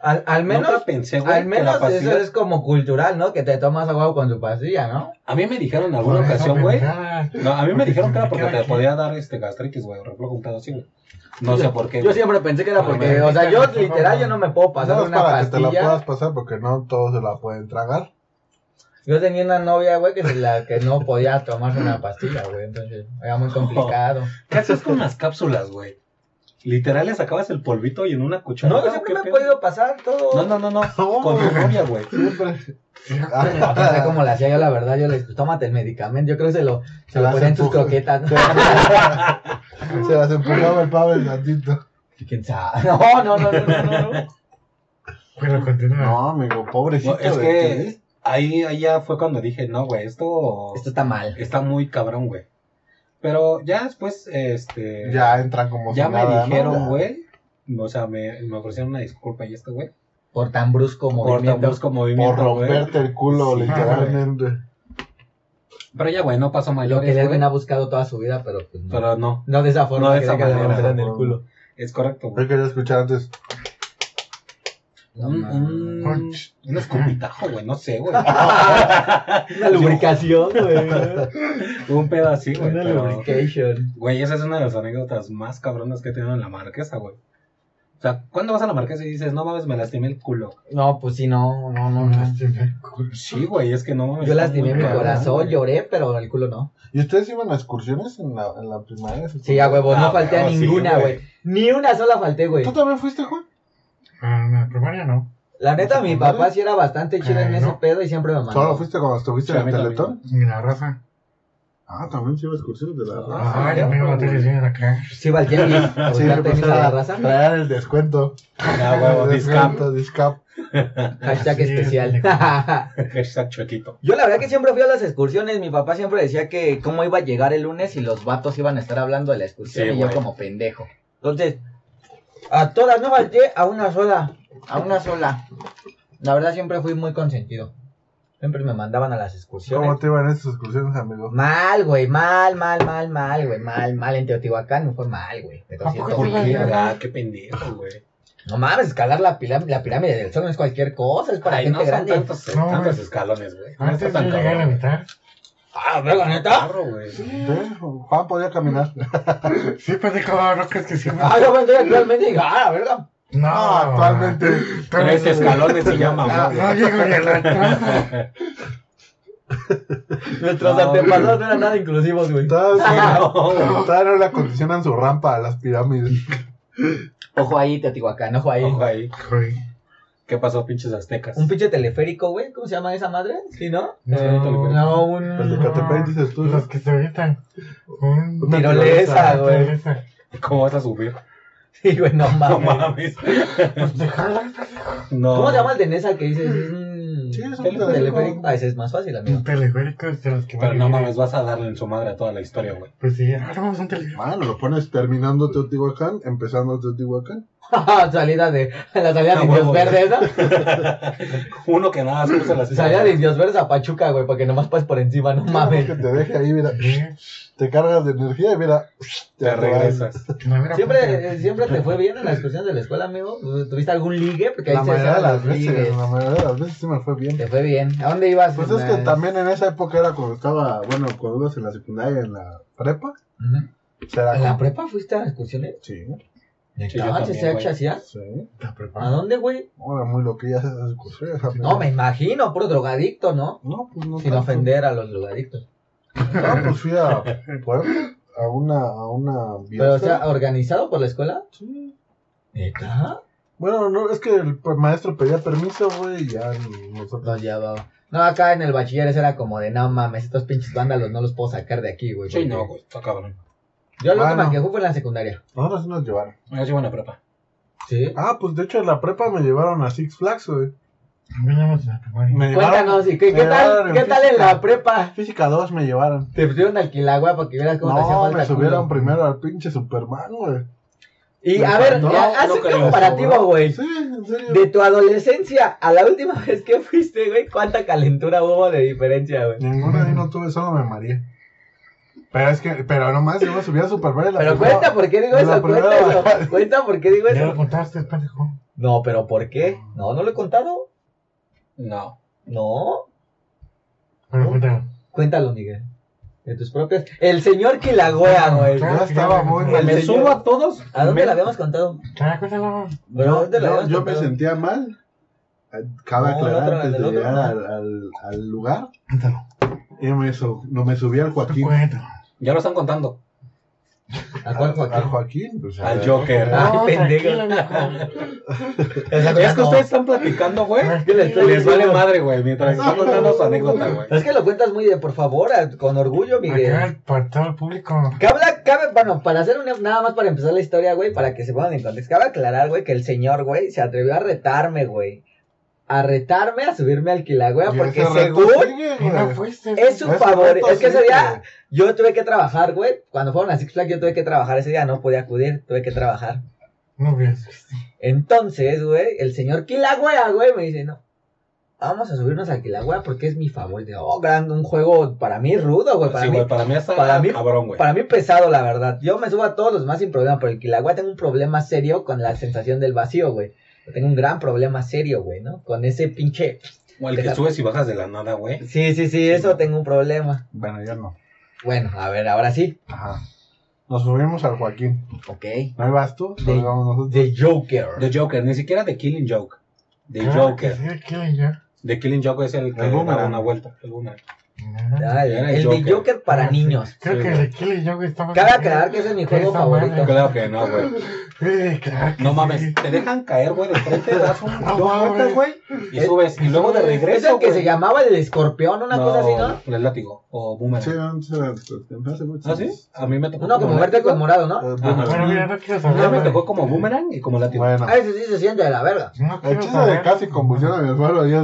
Al, al menos, nunca pensé, güey. al que menos eso es como cultural, ¿no? Que te tomas agua con su pastilla, ¿no? A mí me dijeron en alguna ocasión, güey. No, a mí me dijeron que era porque te podía dar este gastritis, güey, o reflujo un pedo así, güey. No sé por qué. Yo güey. siempre pensé que era porque, o sea, yo literal yo no me puedo pasar No es una para que te la pastilla. puedas pasar porque no todos se la pueden tragar. Yo tenía una novia, güey, que, se la, que no podía tomarse una pastilla, güey, entonces era muy complicado. <laughs> ¿Qué haces con las cápsulas, güey? Literal le sacabas el polvito y en una cuchara. No, siempre me he podido pasar todo. No, no, no, no. No. <laughs> Con tu novia, güey. Siempre. No sé cómo le hacía yo, la verdad, yo le dije, tómate el medicamento, yo creo que se lo, se Se lo ponía en tus croquetas, ¿no? <laughs> Se las empujaba el Pavel tantito. ¿Quién sabe? No, no, no, no, no, no. Pero continúa. No, amigo, pobrecito. No, es que. Ahí, ahí ya fue cuando dije, no, güey, esto Esto está mal. está muy cabrón, güey. Pero ya después, este. Ya entran como ya si me dijeron, güey. O sea, me, me ofrecieron una disculpa y esto, güey. Por tan brusco Por tan movimiento. brusco Por movimiento, güey. romperte el culo, Sí. literalmente. Pero ya, güey, no pasó Lo que Edwin ha buscado toda su vida, pero pues no. Pero no, No de esa forma No de esa manera, rompieran el culo. es correcto, güey. Yo quería escuchar antes. Un, mames. un, un escupitajo, güey, no sé, güey. <laughs> Una lubricación, güey. <laughs> un pedo así, güey. Una pero- lubrication. Güey, esa es una de las anécdotas más cabronas que he tenido en la marquesa, güey. O sea, ¿cuándo vas a la marquesa y dices, no mames, me lastimé el culo? No, pues sí, no, no, no, No, no. lastimé. Sí, güey, es que no mames. Yo lastimé mi cabrón, corazón, güey. lloré, pero el culo no. ¿Y ustedes iban a excursiones en la, en la primaria? Sí, a huevo, no Ah, falté a sí, ninguna, güey. güey. Ni una sola falté, güey. ¿Tú también fuiste, Juan? Ah, en la primaria no. La neta, mi papá sí era bastante chido en Ay, ese no. pedo y siempre me mandó. ¿Solo fuiste cuando estuviste Sí, a en mí el también. Teletón? Ni la raza. Ah, también sí iba a excursiones de la raza. Ah, Ah, ya me iba a tener acá. Sí, va al tianguis. <laughs> a Sí, buscar pues tenis a la era raza. traer el descuento. Ah, huevo, discap. descuento, discap. <laughs> Hashtag especial. <laughs> Hashtag chuequito. Yo la verdad que siempre fui a las excursiones, mi papá siempre decía que cómo iba a llegar el lunes y los vatos iban a estar hablando de la excursión Sí, y yo güey. como pendejo. Entonces, a todas no falté, a una sola, a una sola. La verdad siempre fui muy consentido. Siempre me mandaban a las ¿Cómo excursiones. te iban esas excursiones, amigo? Mal, güey, mal, mal, mal, mal, güey, mal, mal. En Teotihuacán me fue mal, güey. Pero ¿A siento? Ah, qué pendejo, güey. No mames, escalar la, la pirámide del sol no es cualquier cosa, es para Ay, gente no son grande. tantos, No, tantos escalones, güey. No está Antes yo tan llegué a la cabrón. mitad. Ah, verga, neta. Carro, güey. ¿Sí? Juan podía caminar. <laughs> Sí, de como rocas que sí. Ah, yo pensé actualmente y dije, ah, la verga. No, No, actualmente. Tres escalones y ya Ah, mamó. No llego ni a la entrada. Nuestros No, antepasados no eran nada inclusivos, güey. Todavía <laughs> No, no le acondicionan su rampa a las pirámides. Ojo ahí, Teotihuacán, ojo ahí. Ojo ahí. Joder. ¿Qué pasó, pinches aztecas? Un pinche teleférico, güey. ¿Cómo se llama esa madre? ¿Sí, no? No, Eh, teleférico. no, El de un... Catepec, dices tú. Los que se avientan. Un... Una tirolesa, güey. ¿Cómo vas a subir? Sí, güey, no <laughs> No mames. mames. Pues de. ¿Cómo se llama el de Nesa que dices? Sí, es un teleférico. teleférico. Ah, ese es más fácil, amigo. Un teleférico es de los que Pero no a mames, vas a darle en su madre a toda la historia, güey. Pues sí, ah, no, es un teleférico. Bueno, lo pones terminando Teotihuacán, empezando Teotihuacán. <laughs> salida de... La salida de Ah, Indios huevo, Verdes, ¿no? <laughs> Uno que nada más puso las Salida de Indios Verdes a Pachuca, güey, para que nomás pases por encima, no mames. Que te deje ahí, mira. Te cargas de energía y mira. Te vas. regresas. Siempre, eh, siempre te fue bien en las excursiones de la escuela, amigo. ¿Tuviste algún ligue? Porque ahí La se mayoría de las veces, ligues. la mayoría de las veces sí me fue bien. Te fue bien. ¿A dónde ibas? Pues es que la- también en esa época era cuando estaba, bueno, cuando ibas en la secundaria, en la prepa. Ujú. o sea, era ¿En la prepa fuiste a excursiones? Sí, Sí, yo ¿Ah, también, CCH güey. hacías? sí. Está ¿A preparado. dónde, güey? No, era muy loquillas esas excursiones. No, me imagino, puro drogadicto, ¿no? No, pues no. Sin tanto. ofender a los drogadictos. No, pues fui a Puebla, a una, a una Pero, o sea, ¿organizado por la escuela? Sí. ¿Neta? Bueno, no, es que el maestro pedía permiso, güey, y ya nosotros. Los llevaba. No, acá en el bachilleres era como de, no mames, estos pinches vándalos no los puedo sacar de aquí, güey. Sí, porque- no, güey, está cabrón. Yo lo Bueno. última que fue en la secundaria. Nosotros sí nos llevaron. Yo sí buena prepa. ¿Sí? Ah, pues de hecho en la prepa me llevaron a Six Flags, güey. A mí no me llevaron- Cuéntanos, ¿y qué, qué tal, qué tal en la prepa? Física 2 me llevaron. Te pusieron al Quilagua para que vieras cómo te hacía No, falta me subieron culo. primero al pinche Superman, güey. Y Me a ver, ya, haz no un comparativo, güey. Sí, en serio. De tu adolescencia a la última <laughs> vez que fuiste, güey, ¿cuánta calentura hubo de diferencia, güey? Ninguna ahí no tuve, solo me mareé. Pero es que, pero nomás yo me subí a Super Bowl. Pero cuenta por qué digo eso, primera cuenta eso. <laughs> Cuenta por qué digo Ya lo eso. contaste, pendejo. No, pero ¿por qué? No, no lo he contado. No. No. Bueno, cuéntalo. Cuéntalo, Miguel. De tus propias. El señor Quilagüea, güey. Claro. Ya estaba muy Me mal. señor- subo a todos. ¿A dónde me- la habíamos contado? Cuéntalo. Bro, Yo, ¿dónde la me sentía mal. Cabe No, aclarar otro, antes de otro, llegar no. al, al, al lugar. Cuéntalo. Y me, no, me subí al Joaquín. Cuéntalo. Ya lo están contando. ¿A cuál Al Joaquín? Joaquín. pues, a Al. Joker. No, pendejo. Es que ustedes están platicando, güey. Es que le estoy Les vale madre, güey, mientras están contando su anécdota, güey. Es que lo cuentas muy de, por favor, con orgullo, Acá Miguel. para todo el público. Cabe, cabe, bueno, para hacer una, nada más para empezar la historia, güey, para que se pongan en contexto. Cabe aclarar, güey, que el señor, güey, se atrevió a retarme, güey. A retarme a subirme al Quilagüea, porque según sigue, no fuiste. es su favor. Es que ese día yo tuve que trabajar, güey. Cuando fueron a Six Flags yo tuve que trabajar ese día, no podía acudir, tuve que trabajar. No. Entonces, güey, el señor Quilagüea, güey, me dice, no, vamos a subirnos al Quilagüea porque es mi favorito. Oh, gran, un juego para mí rudo, güey, para Sí, mí güey, para mí está para mí- cabrón, güey. Para mí pesado, la verdad. Yo me subo a todos los más sin problema, pero el Kilagua tengo un problema serio con la sensación del vacío, güey. Yo Tengo un gran problema serio, güey, ¿no? Con ese pinche... O el que Deja- subes y bajas de la nada, güey. Sí, sí, sí, eso tengo un problema. Bueno, ya no. Bueno, a ver, ahora sí. Ajá. Nos subimos al Joaquín. Ok. ¿No vas tú? Vamos nosotros. The Joker. The Joker, ni siquiera The Killing Joke. The Claro que Joker. sí, ¿quién ya? The Killing Joke es el que da una vuelta. El Ah, el el el Joker. The Joker para Ah, sí. niños. Creo Sí, que güey. de Kill y yo estaba. Cabe aclarar que ese es mi juego favorito. madre. Claro que no, güey. Sí, claro No sí. mames, te dejan caer, güey, de frente, <laughs> das un, No vueltas, güey, y Es- subes. Y luego de Es regreso, el que güey. se llamaba el escorpión, una cosa así, ¿no? El látigo, o boomerang. Sí, antes era- hace mucho. ¿Ah, sí? A mí me tocó Uno como verde con morado, ¿no? Eh, Ajá. Bueno, mira, no quiero A mí saber. me tocó como boomerang y como látigo. Bueno. A ese sí se siente de la verga. No El chiste de saber. casi convulsiona mi hermano. Ya.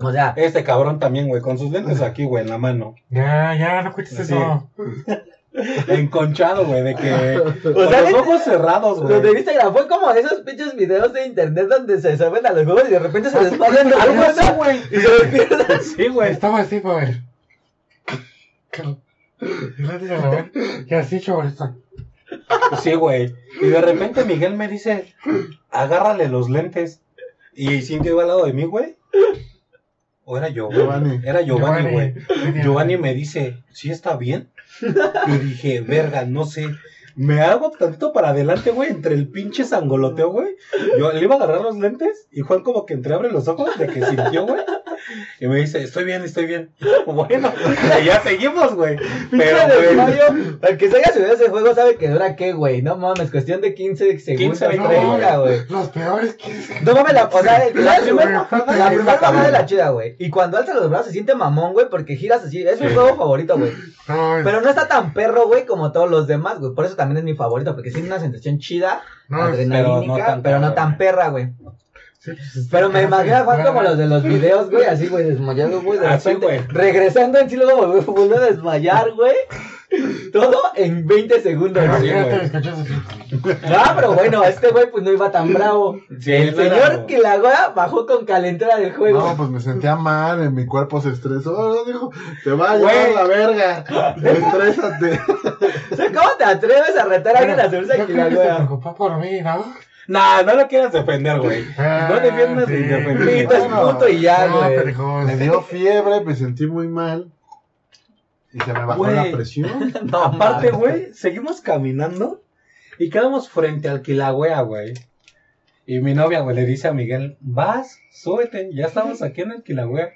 O sea, Este cabrón también, güey, con sus lentes aquí, güey, en la mano. Ya, ya, no cuentes Sí. eso. <laughs> Enconchado, güey, de que. <laughs> O con sea, los ojos cerrados, Lo de güey. viste grabó fue como esos pinches videos de internet donde se suben a los juegos y de repente se desmayan los Algo así, güey. y se despiertan. <laughs> Sí, güey. Estaba así, güey. Y así, chavalita. Sí, güey. Y de repente Miguel me dice, agárrale los lentes. Y Cintia iba al lado de mí, güey. O era. Giovanni. Era Giovanni, güey. Giovanni. Giovanni me dice, ¿sí está bien? Y dije, verga, no sé. Me hago tantito para adelante, güey, entre el pinche sangoloteo, güey. Yo le iba a agarrar los lentes y Juan como que entreabre los ojos de que sintió, güey. Y me dice, estoy bien, estoy bien. <laughs> Bueno, y ya seguimos, güey. Pero, güey, el que se haya subido ese juego sabe que dura qué, güey. No mames, cuestión de 15 segundos, 15, 20, 30, güey. Los peores que No mames, la, o sea, el- la primera de la chida, güey. Y cuando alza los brazos se siente mamón, güey, porque giras así. Es mi juego favorito, güey. Pero no está tan perro, güey, como todos los demás, güey. Por eso también es mi favorito, porque tiene una sensación chida, no, adrenalínica, pero no tan, perra, perra, güey. sí, pues, Pero me imagino Juan como los de los videos, güey, así, güey, desmayado, güey, de Así, repente, güey. regresando en sí, luego <laughs> volvió a desmayar, güey. <laughs> Todo en 20 segundos, Pero Sí. No, pero bueno, este güey pues no iba tan bravo. Sí, El no señor. Quilagua bajó con calentura del juego. No, pues me sentía mal, en mi cuerpo se estresó. Dijo, te va a llevar la verga. Estrésate. <laughs> O sea, ¿cómo te atreves a retar a alguien a subirse a Yo creo que se Quilagua? preocupó por mí, ¿no? Nah, no lo quieras defender, güey. Ah, No defiendas sí. de Sí, es Bueno, puto y ya, No, güey. pendejos. Me dio fiebre, me sentí muy mal. Y se me bajó Güey. la presión. <laughs> No, Aparte, güey, seguimos caminando y quedamos frente al Kilauea, güey. Y mi novia, güey, le dice a Miguel, vas, súbete, ya estamos aquí en el Kilauea.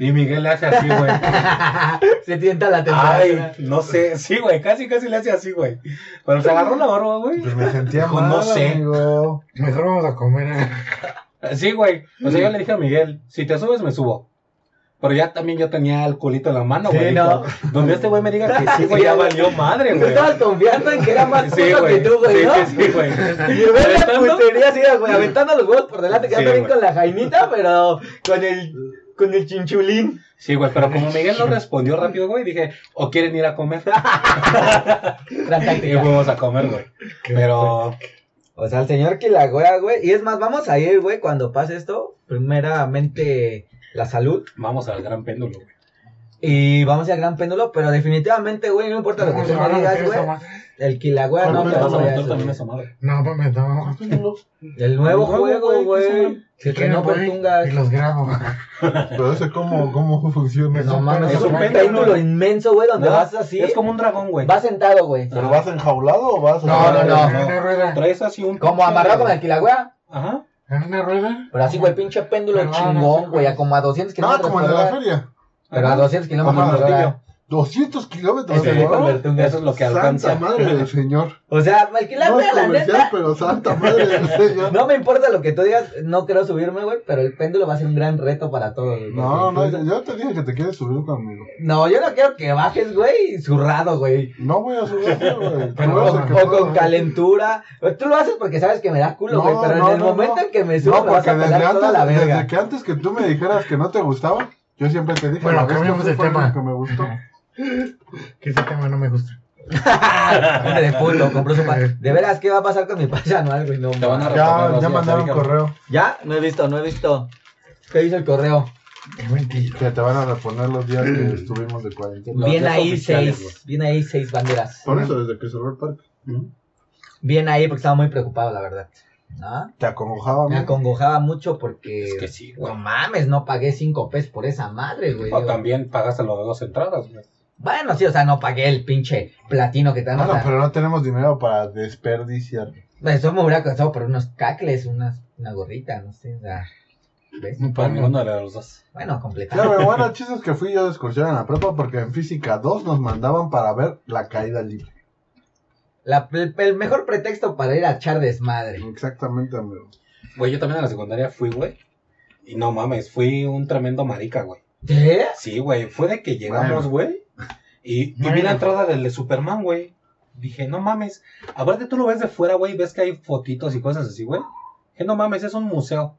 Y Miguel le hace así, güey. <laughs> Se tienta la Ay, temperatura. no sé, sí, güey, casi, casi le hace así, güey. Pero se agarró la barba, güey. Pues me sentía mal, no sé. amigo. Mejor vamos a comer. eh. <laughs> Sí, güey. O sea, yo le dije a Miguel, si te subes, me subo. Pero ya también yo tenía el culito en la mano, Sí, güey. no. Donde este güey me diga que sí, güey, ya <laughs> valió madre, Tú güey. estabas confiando en que era más Sí, que güey. tú, güey, Sí, ¿no? sí, sí, güey. Y güey la putería así, güey, aventando los huevos por delante, quedando bien güey. con la jainita, pero con el Con el chinchulín. Sí, güey, pero como Miguel no respondió rápido, güey, dije, o quieren ir a comer. <laughs> Y fuimos a comer, güey. Pero, O sea, el señor Kilagüea, güey. Y es más, vamos a ir, güey, cuando pase esto. Primeramente, la salud. vamos al gran péndulo, güey. Y vamos al gran péndulo. Pero definitivamente, güey, no importa lo que tú me digas, güey. El Kilagüea no ¿Cuál te Te vas a voy a montar hacer, también güey. esa madre. No, no. El nuevo <laughs> El nuevo, juego, güey, güey. que Tungas. Y los grabo. Pero ese, ¿cómo, cómo funciona? No eso? mames, Es un péndulo. inmenso, güey, donde No, vas así. Es como un dragón, güey. Vas sentado, güey. ¿Pero vas enjaulado o vas No, no, no. Traes así un. Como amarrado con el Kilagüea. Ajá. En una rueda. Pero así, güey, pinche péndulo no, chingón, güey, a como a 200 Ah, kilómetros como por el de la feria. Pero a Ajá. 200 kilómetros Como por hora. 200 kilómetros de viejo hora. Bertunga. Eso es lo que Santa alcanza. madre del señor. <laughs> O sea, el No es la comercial, neta. pero santa madre del <laughs> señor. No me importa lo que tú digas, no quiero subirme, güey, pero el péndulo va a ser un gran reto para todos. güey, No, no, yo yo te dije que te quieres subir conmigo. No, yo no quiero que bajes, güey, zurrado, güey. No voy a subirte, güey. <laughs> O, con calentura. Pues Tú lo haces porque sabes que me da culo, No, güey, pero no, en el no, momento no. en que me subo No, me vas a desde toda la antes, verga. desde que antes que tú me dijeras que no te gustaba, yo siempre te dije Bueno, la cambiamos de tema. que me gustó. Que ese tema no me gusta. <laughs> Hombre de puto, compró su <laughs> De veras, ¿qué va a pasar con mi paya anual, güey? No, Te van a Ya, ya mandaron correo ¿Ya? No he visto, no he visto. ¿Qué dice el correo? Qué mentira. que te van a reponer los días que estuvimos de cuarentena. Bien ahí seis. Bien ahí seis banderas. Por eso, desde que cerró el parque. Ujú. Bien ahí porque estaba muy preocupado, la verdad. ¿No? Te acongojaba, Me acongojaba mucho porque. Es que sí, güey. No mames, no pagué cinco pesos por esa madre, güey. O Digo, también pagaste lo de dos entradas, güey. Bueno, sí, o sea, no pagué el pinche platino que te dan. o Bueno, sea, pero no tenemos dinero para desperdiciar. Eso me hubiera costado por unos cacles, unas, una gorrita, no sé. O sea, ¿ves? Para ninguno de los dos. Bueno, completamente. pero bueno, el chiste es que fui yo de excursión en la prepa porque en física 2 nos mandaban para ver la caída libre. La- el, el mejor pretexto para ir a echar desmadre. Exactamente, amigo. Güey, yo también a la secundaria fui, güey. Y no mames, fui un tremendo marica, güey. ¿Qué? Sí, güey, fue de que llegamos, güey. Y, y vi la entrada del de Superman, güey. Dije, no mames. Aparte tú lo ves de fuera, güey, ves que hay fotitos y cosas así, güey. Que no mames, es un museo.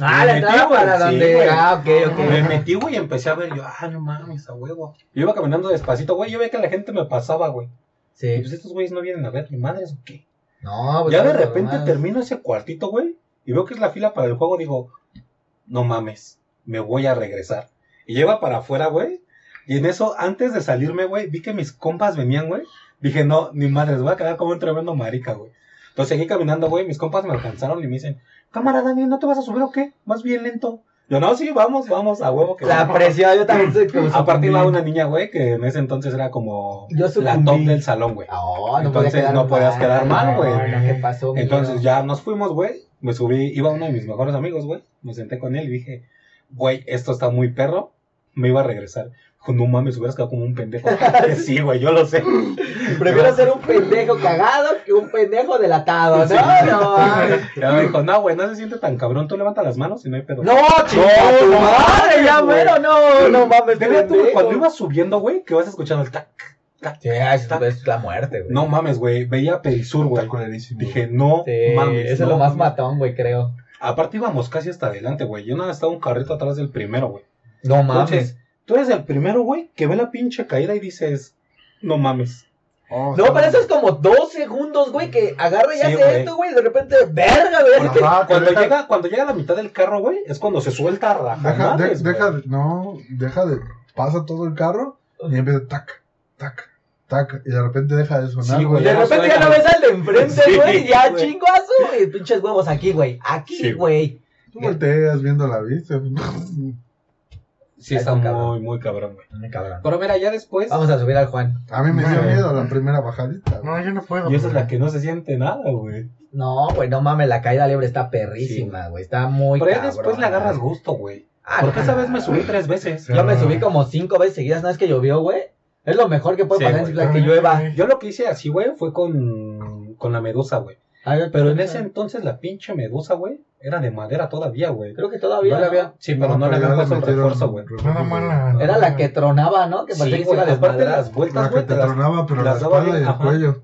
Ah, Me la metí, güey, para sí, donde. güey. ah, ok, ok. Me metí, güey, y empecé a ver yo, ah, no mames, a huevo. Yo iba caminando despacito, güey, yo veía que la gente me pasaba, güey. Y Sí. pues estos güeyes no vienen a ver ni madres o qué. No, pues, Ya de repente termino ese cuartito, güey, y veo que es la fila para el juego, digo, no mames, me voy a regresar. Y lleva para afuera, güey, y en eso, antes de salirme, güey, vi que mis compas venían, güey. Dije, no, ni madres, voy a quedar como un tremendo marica, güey. Entonces seguí caminando, güey, mis compas me alcanzaron y me dicen, cámara, Dani, ¿no te vas a subir o qué? Más bien lento. Yo, no, sí, vamos, vamos, a huevo que La vamos". presión, yo también soy como Aparte iba una niña, güey, que en ese entonces era como Yo la top del salón, güey. Oh, no Entonces, no podías quedar mal, güey. No, ¿Qué pasó? Entonces ya nos fuimos, güey. Me subí, iba uno de mis mejores amigos, güey. Me senté con él y dije, güey, esto está muy perro. Me iba a regresar. No mames, hubieras quedado como un pendejo. <laughs> <laughs> sí, güey, yo lo sé. Prefiero ser un pendejo cagado que un pendejo delatado, ¿no? Sí. No. <laughs> Ya me dijo, no, güey, no se siente tan cabrón. Tú levanta las manos y no hay pedo. no, tu no, madre, ya mero, no, no mames, Deja tú, cuando ibas subiendo, güey, que vas escuchando el tac, tac. Sí, eso es la muerte, güey. No mames, güey. Veía Perisur, güey. Dije, no Sí, mames. eso es lo más mames. matón, güey, creo. Aparte íbamos casi hasta adelante, güey. Yo nada estaba un carrito atrás del primero, güey. No mames. Entonces, tú eres el primero, güey, que ve la pinche caída y dices, no mames. Oh, No, sí. pero eso es como dos segundos, güey, que agarra y Sí, hace güey. esto, güey, y de repente, verga, güey. Ajá, Cuando <laughs> deja- llega, cuando llega a la mitad del carro, güey, es cuando se suelta a Deja, de, deja de, no, deja de, pasa todo el carro y empieza tac, tac, tac, y de repente deja de sonar, Sí, güey. De repente ya no ves al de enfrente, Sí, güey, ya chingazo, güey, pinches huevos aquí, güey, aquí, Sí, güey. Tú volteas viendo la vista. <laughs> Sí, está Ay, muy, cabrón. muy cabrón, güey. Muy cabrón. Pero mira, ya después, Vamos a subir al Juan. A mí me dio No. miedo la primera bajadita. güey. No, yo no puedo. y esa es la que no se siente nada, güey. No, güey, no mames, la caída libre está perrísima, güey, está muy Pero ya cabrón. después le agarras gusto, güey. Ah, Porque esa vez me subí tres veces. Yo me subí como cinco veces seguidas, no es que llovió, güey. Es lo mejor que puede Sí, pasar en güey. Que llueva. Yo lo que hice así, güey, fue con, con la medusa, güey. Ay, Pero en ese entonces la pinche medusa, güey, era de madera todavía, güey. Creo que todavía. No le ¿no? había, sí, pero no, le ya habían puesto el refuerzo, güey. Nada más la- Era la que tronaba, ¿no? Que parecía Sí, que a las vueltas, La que güey, te te las- tronaba, pero la las espalda y bien, el ajá. cuello.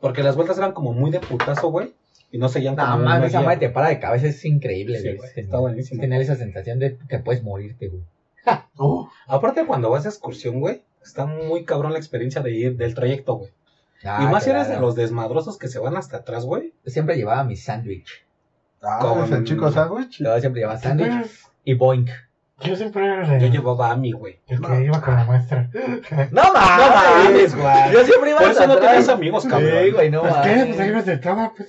porque las vueltas eran como muy de putazo, güey. Y no seguían No, como una mames, esa madre te para de cabeza, es increíble, güey. güey, Es está buenísimo. Tener esa sensación de que puedes morirte, güey. <laughs> Oh, Aparte, cuando vas de excursión, güey, está muy cabrón la experiencia de ir del trayecto, güey. Ah, y más si eres de los desmadrosos que se van hasta atrás, güey. Siempre llevaba mi sándwich. ah, Con- es el chico sándwich. Yo siempre llevaba sándwich y boink. Yo siempre era Yo llevaba a mí, güey. el que iba con la maestra. <laughs> No mames, No mames, güey. Yo siempre iba Por eso no tenías amigos, cabrón. Sí, güey, no Pues qué, pues ahí mames. me sentaba, pues.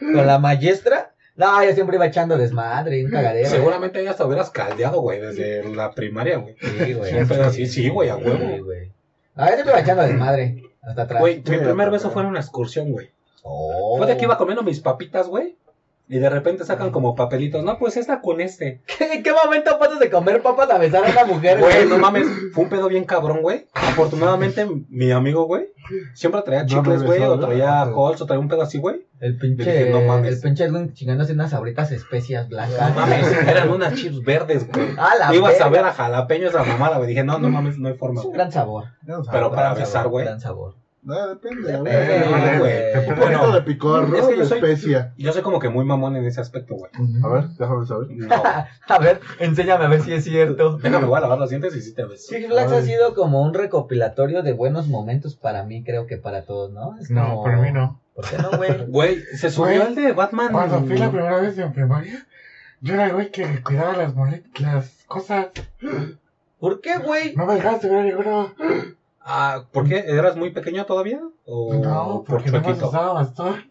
Con la maestra. No, yo siempre iba echando desmadre, un cagadero. Seguramente ya hasta hubieras caldeado, güey, desde la primaria, güey. Sí, güey. Pedo así, sí, güey, a Sí, huevo. güey. No, yo siempre iba echando desmadre. Hasta atrás. Güey, mi primer beso fue en una excursión, güey. Oh. Fue de que iba comiendo mis papitas, güey. Y de repente sacan como papelitos. No, pues esta con este. <laughs> ¿Qué- ¿En qué momento pasas de comer papas a besar a una mujer, Güey, no mames. Fue un pedo bien cabrón, güey. Afortunadamente, mi amigo, güey, siempre traía chicles, güey. O traía. Halls, o traía un pedo así, güey. El pinche, dije, no mames. el pinche Edwin chingándose unas sabritas especias blancas. No mames, <laughs> eran unas chips verdes, güey. Ah, la Ibas a ver a jalapeño esa mamada, güey. Dije, no, no mames, no hay forma, Es un gran sabor. Pero para besar, güey. Gran sabor. No, depende. a Depende, ver. güey. Un Bueno, poquito de picor, ¿no? es que yo de soy- especia. Yo soy como que muy mamón en ese aspecto, güey. A ver, déjame saber. No. <laughs> A ver, enséñame a ver si es cierto. Déjame, voy a lavar los dientes y sí te ves. Six Flags ha Ay. sido como un recopilatorio de buenos momentos para mí, creo que para todos, ¿no? Es No, como- para mí no. ¿Por qué no, güey? <laughs> Güey, se subió Güey, el de Batman. Cuando fui la primera vez en primaria, yo era el güey que cuidaba las moletas, las cosas. ¿Por qué, güey? No me dejaste ver ninguno. Ah, ¿por qué? ¿Eras muy pequeño todavía? ¿O No, por porque no me chuequito? usaba bastón.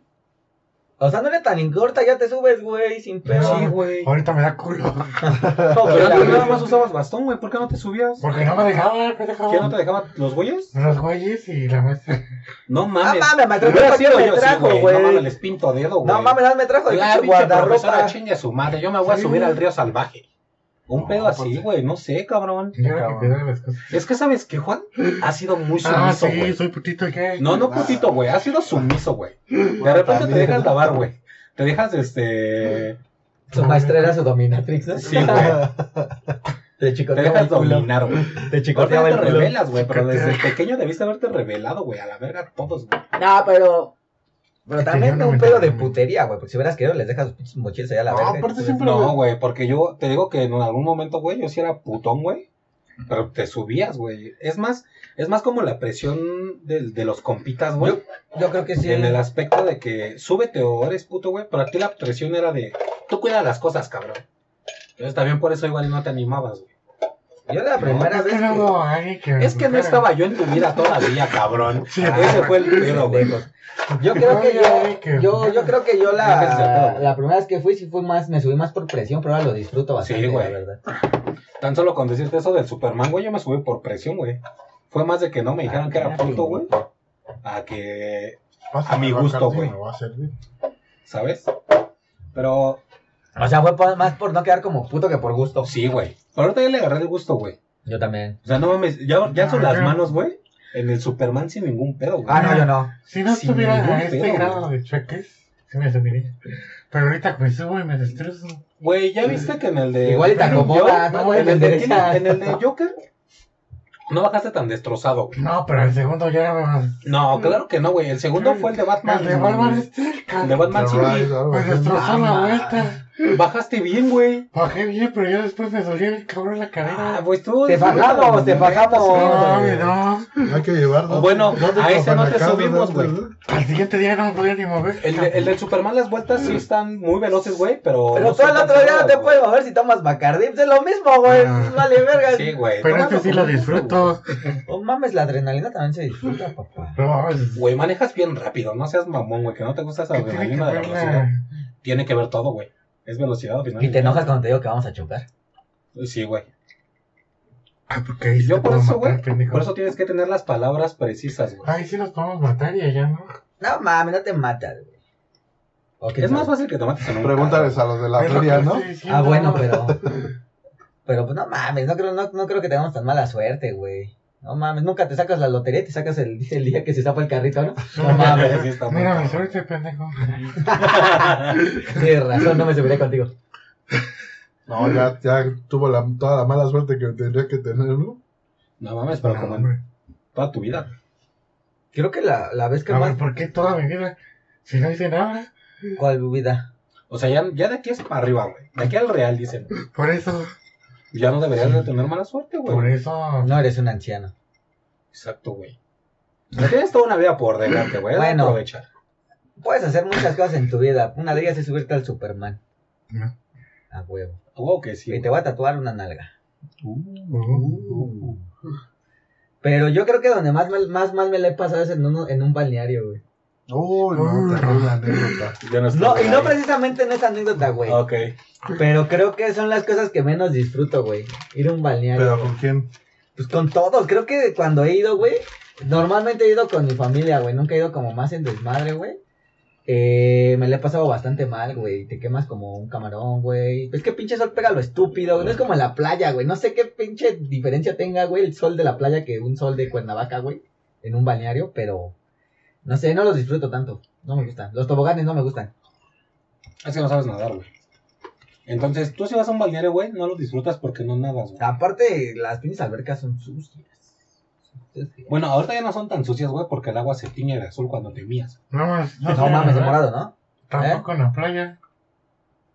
O sea, no eres tan incorta, ya te subes, güey, sin pedo. Sí, güey. Ahorita me da culo. No, <laughs> Pero la antes nada más usabas bastón, güey. ¿Por qué no te subías? Porque no me dejaba, me dejaba. ¿Quién no te dejaban los güeyes? Los güeyes y la maestra. No mames. mames, me trajo Hubiera ¿para sido qué me yo, sí, trajo, güey. No mames, les pinto dedo, güey. No mames, me trajo el Ah, pinche pinche profesora, guardarropa. chingue a su madre. Yo me voy a Sí. subir al río salvaje. Un pedo así, güey. No sé, cabrón. Es que, ¿sabes qué, Juan? Ha sido muy Ah, sumiso, sí, güey. soy putito qué. No, no putito, güey. Ha sido sumiso, güey. De repente te dejas lavar, güey. Te dejas, este... Su maestra era su dominatrix, ¿no? Sí, güey. Te <laughs> Te chicoteaba el dejas dominar, güey. Te Ahorita chicoteaba te revelas, güey. Pero desde pequeño debiste haberte revelado, güey. A la verga todos, güey. No, pero. Pero también no un pedo de putería, güey. Porque si hubieras querido, les dejas sus pinches mochilas allá a la No, verga. aparte Entonces, siempre- No, güey, porque yo te digo que en algún momento, güey, yo sí era putón, güey. Pero te subías, güey. Es más, es más como la presión de, de los compitas, güey. Yo creo que sí. En el aspecto de que súbete o eres puto, güey. Pero a ti la presión era de tú cuida las cosas, cabrón. Entonces también por eso igual no te animabas, güey. Yo la primera Es vez. que no que Es que no estaba yo en tu vida todavía, cabrón. Sí, Ese fue el pedo, güey. Pendejos. Yo creo que yo, yo, yo creo que yo la, la primera vez que fui sí fui más, me subí más por presión, pero ahora lo disfruto bastante, Sí, güey. la verdad. Tan solo con decirte eso del Superman, güey, yo me subí por presión, güey. Fue más de que no me dijeron que era puto, güey. A que, Pásame A mi gusto, güey. ¿sabes? Pero O sea, fue por- más por no quedar como puto que por gusto. sí, güey. Pero ahorita ya le agarré el gusto, güey. Yo también. O sea, no mames, ya, ya son las manos, güey. En el Superman sin ningún pedo, güey. Ah, no, yo no. Si no Sin estuviera ningún a este pedo, grado de cheques, sí me subiría. Pero ahorita me subo y me destrozo. Güey, ¿ya viste que en el de... Igual y te acomoda, Yo- ¿no, güey? en, el de, en el de Joker, no bajaste tan destrozado, güey. No, pero el segundo ya me... No, claro que no, güey. El segundo fue el de Batman. El de Batman este, El de Batman a ir algo me así. destrozó la vuelta. Bajaste bien, güey. Bajé bien, pero ya después me dolía el cabrón la cadera. Ah, pues tú... Te bajamos, te bajamos. no, güey. no. Hay que llevarlo. Bueno, ¿Dónde a ese no te subimos, güey. Al siguiente día no me podía ni mover. El, de- el del Superman, las vueltas sí están muy veloces, güey, pero. Pero no tú el otro día no te puedes mover si tomas Bacardi. Pues es lo mismo, güey. Ah. Vale, verga. Sí, güey. Pero este sí lo disfruto. Oh, mames, la adrenalina también se disfruta, papá. No, Güey, manejas bien rápido, no seas mamón, güey, que no te gusta esa ¿qué tiene que adrenalina de la velocidad. Tiene que ver todo, güey. Es velocidad al final. Y te enojas cuando te digo que vamos a chocar. Sí, güey. Ah, porque ahí sí Yo por eso, güey. Por eso tienes que tener las palabras precisas, güey. Ahí sí nos podemos matar y allá no. No mames, no te matas, güey. ¿O quién Es más fácil que te mates en un Pregúntales carro, a los de la feria, ¿no? diciendo. Ah, bueno, pero. Pero pues no mames, no creo, no, no creo que tengamos tan mala suerte, güey. No mames, nunca te sacas la lotería y te sacas el, el día que se zapa el carrito, ¿no? <laughs> No mames. Está muy Mira mi cabrón. suerte, pendejo. Tienes razón, no me subiré contigo. No, ya, ya tuvo la, toda la mala suerte que tendría que tener, ¿no? No mames, pero No, como en hombre. toda tu vida. Creo que la, la vez que A más. ver, ¿por qué toda mi vida? Si no hice nada. ¿Cuál vida? O sea, ya, ya de aquí es para arriba, güey. De aquí al real, dicen. Por eso, Ya no deberías de tener mala suerte, por güey. eso. No eres un anciano. Exacto, güey. Tienes toda una vida por delante, güey. Bueno. aprovechar. Puedes hacer muchas cosas en tu vida. Una de ellas es subirte al Superman. No. A huevo. Huevo que sí. Y te voy a tatuar una nalga. Uh, Pero yo creo que donde más, mal- más mal me la he pasado es en, uno, en un balneario, güey. Uy, no, terrible anécdota. No, y no precisamente en esa anécdota, güey. Ok. Pero creo que son las cosas que menos disfruto, güey. Ir a un balneario. Pero con quién? Pues con todos. Creo que cuando he ido, güey. Normalmente he ido con mi familia, güey. Nunca he ido como más en desmadre, güey. Eh, me la he pasado bastante mal, güey. Te quemas como un camarón, güey. Es que pinche sol pega lo estúpido, güey. No es como en la playa, güey. No sé qué pinche diferencia tenga, güey, el sol de la playa que un sol de Cuernavaca, güey. En un balneario, pero. No sé, no los disfruto tanto. No me gustan. Los toboganes no me gustan. Es que no sabes nadar, güey. Entonces, tú si vas a un balneario, güey, no lo disfrutas porque no nadas, güey. Aparte, las pinches albercas son sucias. Sucias. Bueno, ahorita ya no son tan sucias, güey, porque el agua se tiñe de azul cuando te mías. No, más, no, No mames, de nadar. morado, ¿no? Tampoco en la playa.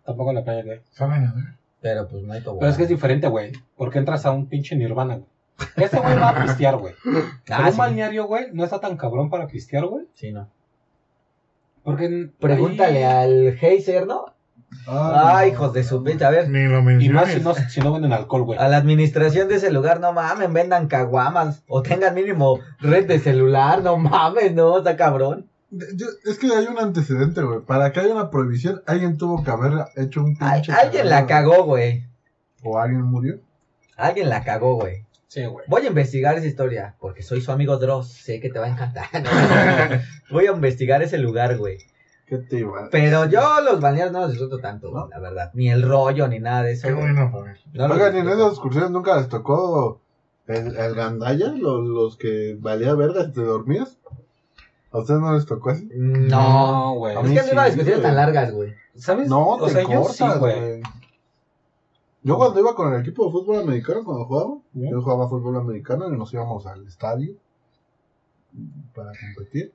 Tampoco en la playa, güey. Saben nadar. Pero pues no hay tobogán. Pero es que es diferente, güey. Porque entras a un pinche nirvana, güey. Este güey va a pistear, güey. <laughs> Pero Ah, un sí. balneario, güey, no está tan cabrón para pistear, güey. Sí, no. Porque. Pregúntale ahí- al Heiser, ¿no? Ah, Ay, no. hijos de su pinche. A ver, Ni lo Y más si no, si no venden alcohol, güey. a la administración de ese lugar, no mames, vendan caguamas. O tengan mínimo red de celular, no mames, no, está cabrón. Yo- es que hay un antecedente, güey. Para que haya una prohibición, alguien tuvo que haber hecho un Ay, pinche. alguien la cagó, güey. O alguien murió. Alguien la cagó, güey. Sí, güey. Voy a investigar esa historia, porque soy su amigo Dross, sé que te va a encantar. <laughs> <laughs> Voy a investigar ese lugar, güey. ¿Qué te iba? Pero yo los balnearios no los disfruto tanto, güey, la verdad. Ni el rollo, ni nada de eso. Qué güey. bueno. No Oigan, ¿y en esas excursiones nunca les tocó el, el gandalla? Los, los que valía verga si te dormías. ¿A ustedes no les tocó así? No. güey. A Es mí que no iba a discusiones tan largas, güey. ¿Sabes? No, o te sea, yo cortas, sí, güey. Yo cuando iba con el equipo de fútbol americano, cuando jugaba, yo jugaba fútbol americano y nos íbamos al estadio para competir.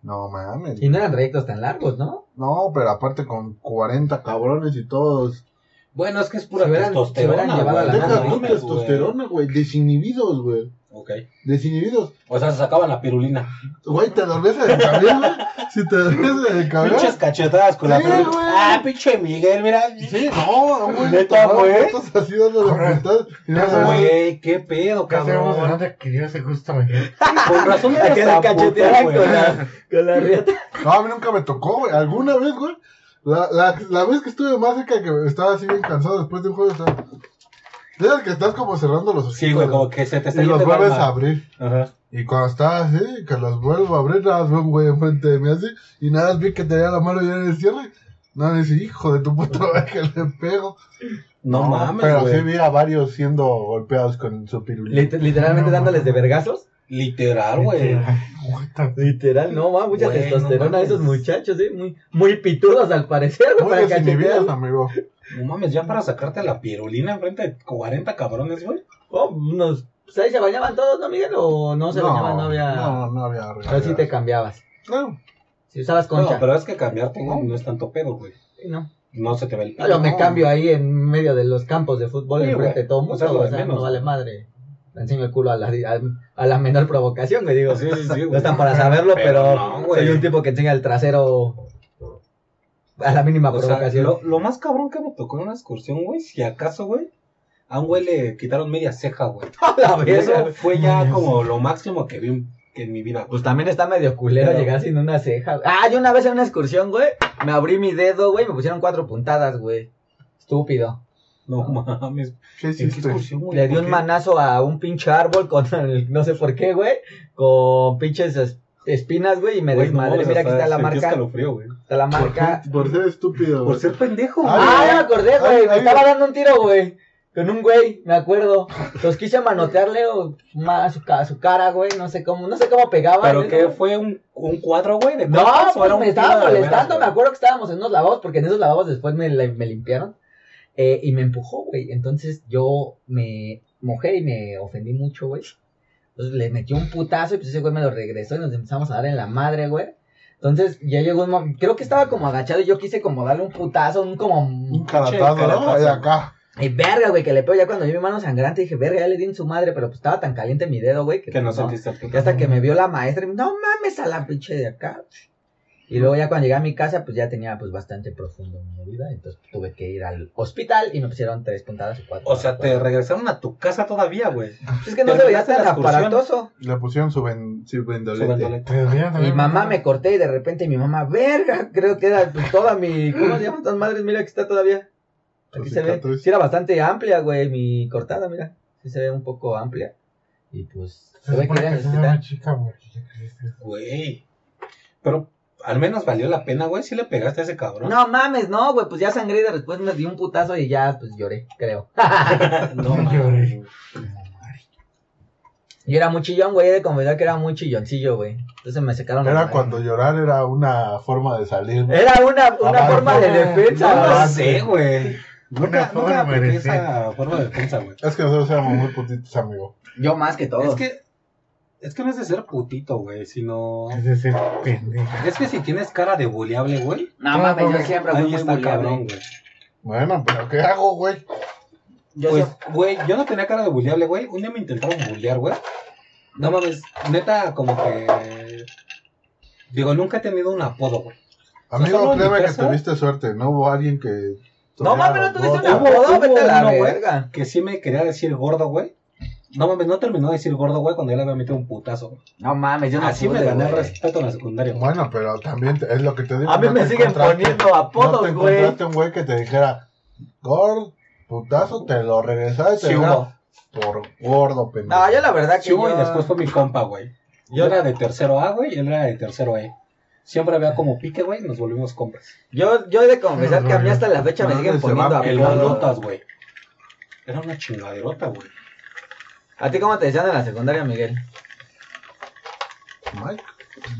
No mames. Y no eran trayectos tan largos, ¿no? No, pero aparte con 40 cabrones y todos. Bueno, es que es pura Se testosterona, llevado güey. a la Deja testosterona, güey. Desinhibidos, güey. Ok. Desinhibidos. O sea, se sacaban la pirulina. Güey, te dormías en el cabello, güey. Si te dormías en el cabello. Pinches cachetadas con la Sí, pirulina. güey. Ah, pinche Miguel, mira. Sí, no, güey. ¿Neta, güey? fotos así puntadas más. Güey, qué pedo, ¿Qué hacemos de cabrón. dónde quería ese gusto, Miguel? Con razón A que eres la tan cachetearan puto, con la, con la riata. No, a mí nunca me tocó, güey. ¿Alguna vez, güey? La, la, la vez que estuve más cerca que estaba así bien cansado después de un juego, estaba... ¿Sabes que estás como cerrando los ojos? Sí, güey, como que se te está Y los vuelves alma. a abrir. Ajá. Y cuando estaba así, que los vuelvo a abrir, nada más veo un güey enfrente de mí así. Y nada más vi que tenía la mano ya en el cierre. Nada más dice, hijo de tu puta madre que le pego. No, mames, Pero güey. sí vi a varios siendo golpeados con su pirulina. Lit- literalmente No, dándoles de vergazos. Literal, güey. Literal, no, va, mucha Güey, testosterona no de esos mames. muchachos, ¿eh? Muy, muy pitudos al parecer, güey, Muy para desinhibidos, amigo. No mames, ya para sacarte la pirulina enfrente de 40 cabrones, güey. Oh, unos, pues ahí se bañaban todos, ¿no, Miguel? O no se bañaban, no había. No, no había Pero sí te cambiabas. No, Si usabas No, concha. pero es que cambiarte, güey, no es tanto pedo, güey. Sí, no. No se te ve el No, yo me No. cambio ahí en medio de los campos de fútbol, Sí, enfrente güey. de todo el O sea, mundo, o sea, no vale güey. madre. Le enseño el culo a la, a, a la menor provocación, me digo. Sí, sí, sí, <laughs> No güey. están para saberlo, Pero pero, no, güey. soy un tipo que enseña el trasero a la mínima O sea, lo, lo más cabrón que me tocó en una excursión, güey, si acaso, güey, a un güey le quitaron media ceja, güey. <laughs> La eso fue ya como lo máximo que vi en, que en mi vida. Pues también está medio culero Pero- llegar sin una ceja. Ah, yo una vez en una excursión, güey, me abrí mi dedo, güey, me pusieron cuatro puntadas, güey. Estúpido. No mames. ¿qué. Le di ¿Por un manazo a un pinche árbol con el, no sé por qué, güey, con pinches es- espinas, güey, y me Güey, no desmadré. Mira, aquí está la marca. Está la marca. Por ser estúpido. Por ser pendejo, Ah, güey. Ah, ya me acordé, güey. Ay, Me ay, estaba ay. dando un tiro, güey. Con un güey, me acuerdo. Entonces quise manotearle o, ma- su, ca- su cara, güey. No sé cómo, no sé cómo pegaba. ¿Pero ¿no? qué fue? ¿Un, un cuadro, güey? ¿De No, pues era un me estaba veras, molestando. me acuerdo que estábamos en unos lavabos, porque en esos lavabos después me limpiaron. Eh, y me empujó, güey. Entonces yo me mojé y me ofendí mucho, güey. Entonces le metió un putazo y pues ese güey me lo regresó y nos empezamos a dar en la madre, güey. Entonces ya llegó un momento, creo que estaba como agachado y yo quise como darle un putazo, un como... Un caratazo, ¿no? Ahí acá. Y verga, güey, que le pego ya cuando vi mi mano sangrante dije, verga, ya le di en su madre, pero pues estaba tan caliente mi dedo, güey, que, Que no pues, no. sentiste el Y hasta que me vio la maestra, y me no mames a la pinche de acá. Y luego ya cuando llegué a mi casa, pues ya tenía pues bastante profundo mi herida, entonces tuve que ir al hospital y me pusieron tres puntadas y cuatro. O sea, te regresaron a tu casa todavía, güey. Pues es que no se veía tan aparatoso. Le pusieron su, ben, vendolete. Mi mamá me corté y de repente mi mamá, verga, creo que era pues, toda mi, ¿cómo se llaman estas madres? Mira que está todavía. Aquí se ve. Sí era bastante amplia, güey, mi cortada, mira. Sí se ve un poco amplia. Y pues, Se tuve que creciste. Güey. Pero al menos valió la pena, güey, si le pegaste a ese cabrón. No mames, no, güey, pues ya sangré y de después me di un putazo y ya, pues lloré, creo. <laughs> no, <laughs> No lloré. mames. Yo era muy chillón, güey, he de confesar que era muy chilloncillo, güey. Entonces me secaron Era cuando llorar era una forma de salir. Era una, una forma de defensa, No güey. lo sé, güey. Nunca, Una forma de defensa, güey. Es que nosotros éramos muy putitos, amigo. Yo más que todo. Es que, es que no es de ser putito, güey, sino... Es de ser pendejo. Es que si tienes cara de buleable, güey, No mames, yo siempre fui ahí muy está cabrón, güey. Bueno, pero ¿qué hago, güey? Yo Pues, güey, yo no tenía cara de buleable, güey. Un día me intentaron bullear, güey. No mames, neta, como que... Digo, nunca he tenido un apodo, güey. Amigo, créeme que tuviste suerte. No hubo alguien que. No mames, no tuviste Hubo- apodo, vete a la verga. Que sí me quería decir gordo, güey. No mames, no terminó de decir gordo, güey, cuando ya le había metido un putazo. güey. No mames, yo no Así me gané el güey. respeto en la secundaria, güey. Bueno, pero también te- es lo que te digo. A mí no me te siguen encontraste- poniendo No apodos, te güey. encontraste un güey que te dijera, gordo, putazo, te lo regresaba y te Sí dijera, hubo. por gordo, pendejo. No, yo la verdad que Sí hubo yo... y después fue mi compa, güey. Yo era de tercero A, güey, y él era de tercero E. Siempre había como pique, güey, y nos volvimos compas. Yo, yo he de confesar que a mí hasta la fecha me No, siguen se poniendo va El apodos. güey. Era una chingaderota, güey. ¿A ti cómo te decían en la secundaria, Miguel? Mike,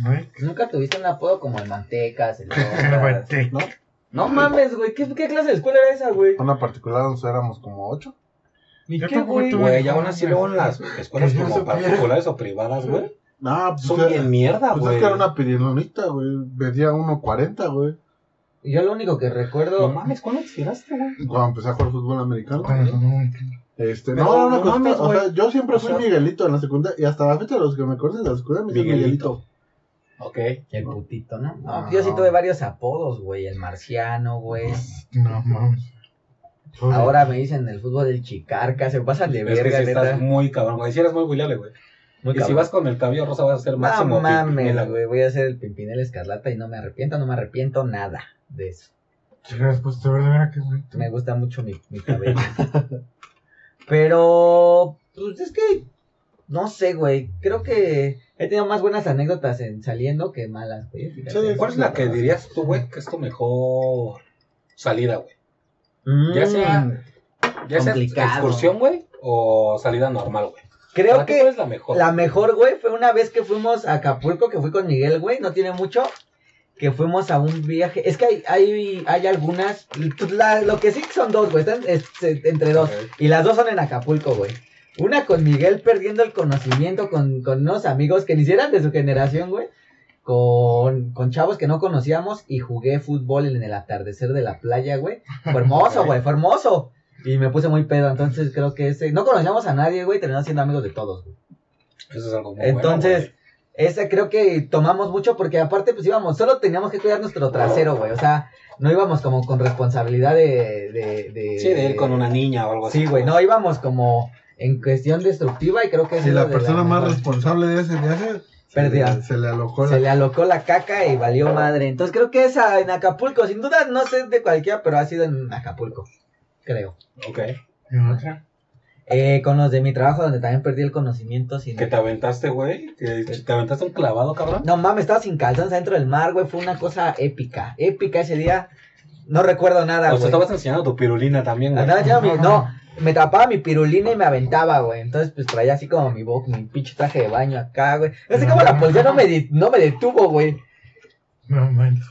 Mike, ¿Nunca tuviste un apodo como el Mantecas, el <laughs> el Locas? Mantec. ¿no? No mames, güey, ¿qué, ¿qué clase de escuela era esa, güey? Una particular, éramos como ocho. ¿Y qué, güey? Güey, ya aún así luego en las escuelas como particulares o privadas, güey, No, pues, son bien mierda, pues güey. es que era una pirilonita, güey. Medía 1.40, güey. Yo lo único que No recuerdo... mames, ¿cuándo te tiraste, güey? Cuando empecé a jugar fútbol americano. Cuando no, Este, Pero no, no, no mames, o sea, yo siempre O fui sea- Miguelito en la secundaria. Y hasta la fecha los que me conocen de la secundaria me dicen Miguelito. Miguelito. Ok. El putito, ¿no? No, yo sí tuve varios apodos, güey. El marciano, güey. no mames. Ahora me dicen el fútbol del chicarca, se pasan de Es que verga, si neta. estás muy cabrón, güey. Si eres muy buleable, güey. Muy y si cabrón. vas con el cabello rosa vas a ser máximo No mames, güey. Voy a hacer el Pimpinela Escarlata y no me arrepiento, no me arrepiento nada de eso. Chicas, pues de verdad, mira qué bonito. Me gusta mucho mi, mi cabello. <laughs> Pero, pues es que, no sé, güey. Creo que he tenido más buenas anécdotas en saliendo que malas, güey. fíjate. ¿Cuál es la que dirías tú, güey, que es tu mejor salida, güey? Mm, Ya sea, ya sea excursión, güey, o salida normal, güey. Creo ¿Para ti ¿Cuál que es la mejor? la mejor, güey, fue una vez que fuimos a Acapulco, que fui con Miguel, güey. No tiene mucho. Que fuimos a un viaje. Es que hay, hay, hay algunas. la- lo que sí son dos, güey. Están entre dos. Y las dos son en Acapulco, güey. Una con Miguel perdiendo el conocimiento con, con unos amigos que ni siquiera eran de su generación, güey. Con, con chavos que no conocíamos y jugué fútbol en el atardecer de la playa, güey. Fue <laughs> hermoso, güey, fue hermoso. Y me puse muy pedo, entonces creo que ese... No conocíamos a nadie, güey, terminamos siendo amigos de todos, güey. Eso es algo muy Entonces, bueno, ese creo que tomamos mucho porque aparte pues íbamos, solo teníamos que cuidar nuestro trasero, güey. O sea, no íbamos como con responsabilidad de... de, de. Sí, de ir con una niña o algo así. Sí, güey, no, íbamos como en cuestión destructiva y creo que Si la persona más mejor. responsable de ese viaje Perdida. Se, le- se le alocó Se la. le alocó la caca y valió madre. Entonces creo que esa en Acapulco, sin duda, no sé de cualquiera, pero ha sido en Acapulco, creo. Ok. ¿Y otra? Eh, con los de mi trabajo donde también perdí el conocimiento sin... Que te aventaste, güey. Que te aventaste un clavado, cabrón. No mames, estaba sin calzones adentro del mar, güey. Fue una cosa épica. Épica ese día. No recuerdo nada, o güey. sea, estabas enseñando tu pirulina también, güey. Mi- No, me tapaba mi pirulina y me aventaba, güey. Entonces, pues traía así como mi bo- mi pinche traje de baño acá, güey. No sé cómo la policía no me, di- no me detuvo, güey. No manches.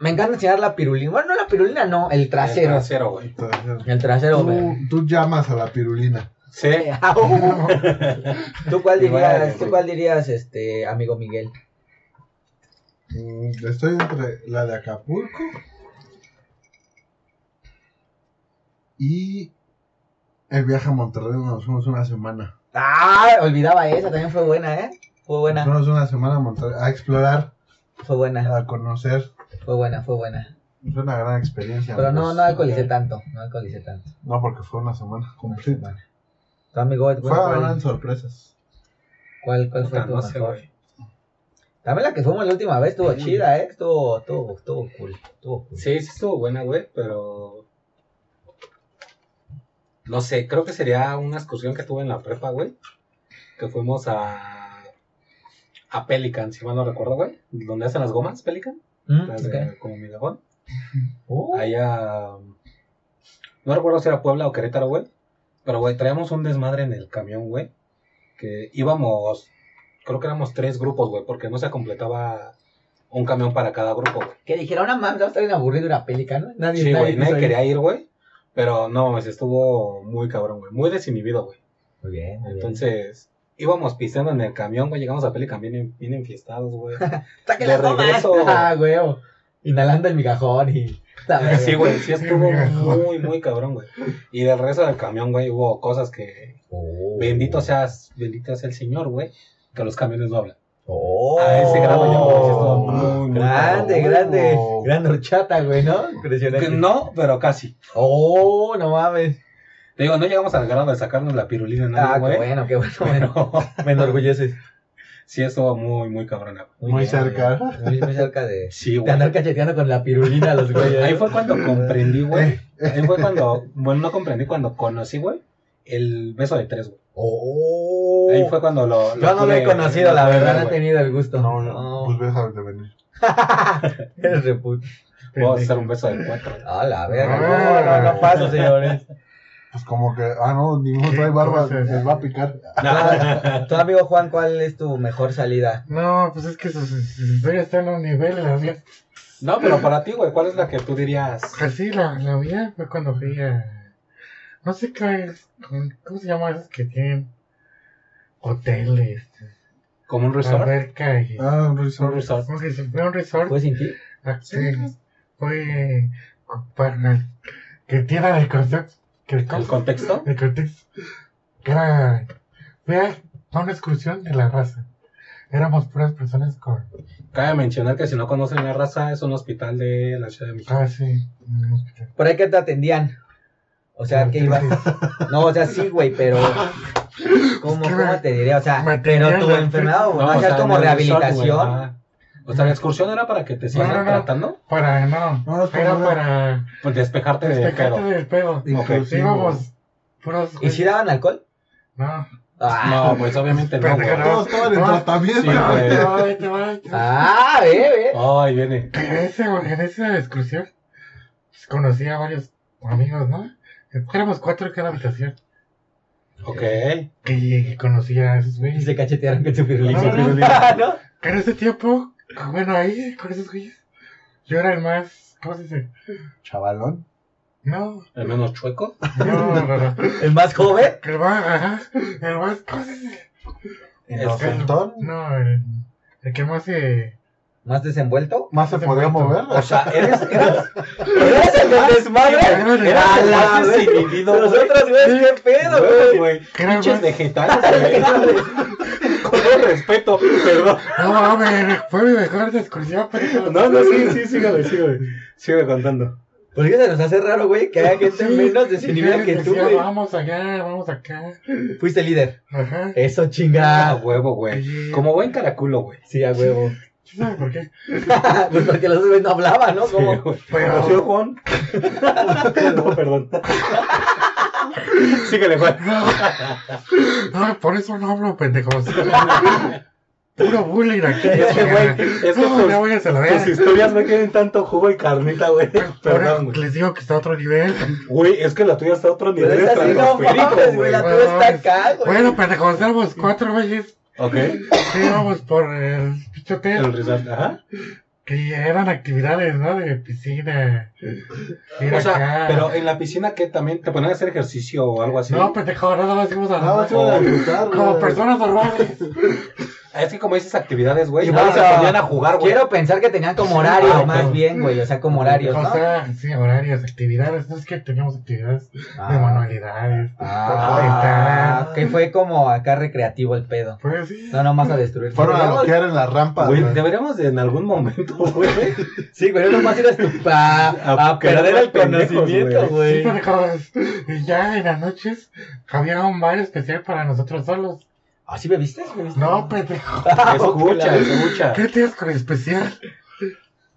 Me encanta enseñar la pirulina. Bueno, no la pirulina, no, el El trasero. trasero, güey. El trasero, güey. Tú, tú llamas a la pirulina. Sí. Au. <laughs> ¿Tú cuál dirías, tú cuál dirías, este, amigo Miguel? Mm, Estoy entre la de Acapulco y el viaje a Monterrey donde nos fuimos una semana. Ah, olvidaba esa, también fue buena, ¿eh? Fue Nos buena, fuimos una semana a Monterrey a explorar, fue buena, a conocer. Fue buena, fue buena. Fue una gran experiencia. Pero no, amigos. no alcoholicé tanto, no alcoholicé tanto. No, porque fue una semana Una completa. semana. ¿Tu amigo, cuál, Fueron cuál, sorpresas. cuál, cuál fue tu no sé, mejor? güey. También la que fuimos la última vez estuvo chida, ¿eh? Estuvo, estuvo, estuvo cool, estuvo cool. Sí, sí estuvo buena, güey, pero... No sé, creo que sería una excursión que tuve en la prepa, güey. Que fuimos a... A Pelican, si mal no recuerdo, güey. Donde hacen las gomas, Pelican. Mm, Las ok. de como migajón. Uh, Allá... No recuerdo si era Puebla o Querétaro, güey. Pero, güey, traíamos un desmadre en el camión, güey. Que íbamos... Creo que éramos tres grupos, güey, porque no se completaba un camión para cada grupo, güey. que dijeron, una mames, estar bien aburrido una pélica, ¿no? Nadie, Sí, güey, nadie ir. quería ir, güey. Pero no, mames, estuvo muy cabrón, güey. Muy desinhibido, güey. Muy bien, muy bien. Entonces, íbamos pisando en el camión, güey. Llegamos a Pelican bien, bien enfiestados, güey. <laughs> ¡Saque de regreso. <laughs> Ah, güey. Inhalando el migajón y... Sí, güey, sí estuvo muy, muy cabrón, güey. Y del regreso del camión, güey, hubo cosas que. Oh. Bendito seas, bendito sea el Señor, güey. Que los camiones no hablan. Oh. A ese grado ya todo muy, muy Grande, cabrón. grande. Oh. Gran horchata, güey, ¿no? Impresionante. Que No, pero casi. Oh, no mames. Te digo, no llegamos al grado de sacarnos la pirulina en Ah, qué güey. bueno, qué bueno. bueno. Pero <laughs> Me enorgulleces. sí estuvo muy, muy cabrona. Muy bien, cerca. Muy, muy cerca de, <laughs> Sí, de güey. andar cacheteando con la pirulina a los güeyes. Ahí fue cuando comprendí, güey. <laughs> Ahí fue cuando, bueno, no comprendí cuando conocí, güey, el beso de tres, güey. Oh. Ahí fue cuando lo. Yo no lo he pude- conocido, la verdad, no he güey. tenido el gusto. No, no, pues ves a de venir. Eres reput. Vamos a hacer un beso de cuatro. A la verga. No, no, no pasa, señores. Pues como que, ah, no, ninguno trae barba, les va a picar. <laughs> Tu amigo Juan, ¿cuál es tu mejor salida? No, pues es que sus, sus historias están a un nivel, la mía. No, pero para ti, güey, ¿cuál es la que tú dirías? Así, la, la mía fue cuando fui a. No sé qué es. ¿Cómo se llama esos que tienen hoteles, ¿Como un resort? alberca y. Ah, un Un resort. Un resort, fue un resort. ¿Fue sin ti? ah, sí, fue. Para que tiene el concepto. Que el ¿El concepto. contexto? El contexto. Que era. Fui a a una excursión de la raza. Éramos puras personas con. Cabe mencionar que si no conocen la raza, es un hospital de la Ciudad de México. Ah, sí, en un hospital. ¿Por ahí que te atendían? O sea, que iba. <laughs> No, o sea, sí, güey, pero. <laughs> ¿Cómo, ¿Cómo te diré? O sea, pero tu enfermedad, o No, o sea, como rehabilitación. O sea, la excursión era para que te sigan No, no, no. tratando, Para, no, No, es era como- para pues despejarte de despejarte pedo. del pedo. Ok. Inclusivo. Íbamos puros. ¿Y si daban alcohol? No. Ah, No, pues obviamente no, Todos estaban en tratamiento. <laughs> Ah ve, ve. Ay, viene. En, ese, en esa excursión pues, conocí a varios amigos, ¿no? Éramos cuatro en cada habitación. Ok. Que conocí a esos Y güeyes. se cachetearon con su pirulina. <laughs> No, no, no. ¿No? En ese tiempo, bueno, ahí, con esos güeyes, yo era el más. ¿Cómo se dice? Chavalón. No, Al menos chueco. no, no, no. <laughs> ¿El más joven? El más, ajá. El más. ¿Cómo se dice? Inocentón. No, el, el que más se. ¿Más desenvuelto? Más se podía mover. O sea, eres, <laughs> eres, ¿Eres el del desmadre? Era el la más vez. desinhibido, Los güey. qué pedo, Güey, el Pinches vegetales, güey. <laughs> Todo respeto, perdón. No, mames, fue mi mejor excursión, pero. No, no, sí, sí, sígame, sígame. Sígame contando. ¿Por qué se nos hace raro, güey, que haya gente Sí, menos desinhibida que tú, güey? Vamos allá, vamos acá. Fuiste líder. Ajá. Eso, A chinga. huevo, güey. Como buen caraculo, güey. Sí, a huevo. ¿Quién sabe por qué? <laughs> pues porque los güeyes no hablaban, ¿no? Sí, Como... Pero- ¿Sí, Juan? <laughs> <laughs> no, perdón. Síguele, Juan. No, por eso no hablo, pendejos. Puro bullying aquí. Es que, güey, es que no, tus- ya voy a la Tus historias no tienen tanto jugo y carnita, güey. Perdón, güey. les digo que está a otro nivel. Güey, es que la tuya está a otro Pero nivel es así, no mames, güey, la tuya está acá, güey. Bueno, pendejos, éramos cuatro güeyes. Ok. Sí, íbamos por el pinche El resort, ajá. Que eran actividades, ¿no? De piscina. O sea, acá. pero en la piscina que también te ponían a hacer ejercicio o algo así. No, pendejo, nada más íbamos a Nada más a disfrutar, Como güey. personas normales. Es que como dices actividades, güey, Y igual se ponían a jugar, güey. Quiero pensar que tenían como horarios Ah, más bien, güey. O sea, como horarios, O ¿no? sea, sí, horarios, actividades. No es que teníamos actividades de Ah. manualidades. Ah, que fue como acá recreativo el pedo. Pues sí. No, nomás a destruir. Fueron a bloquear en las rampas, Güey, güey. deberíamos de en algún momento, güey. Sí, güey, nomás ir a, a, A a perder quedarnos el conocimiento, Sí, güey. pendejos. Y ya en las noches había un bar especial para nosotros solos. ¿Ah, sí bebiste? ¿Sí bebiste? No, pendejo. <laughs> Escucha, escucha. ¿Qué tienes con especial?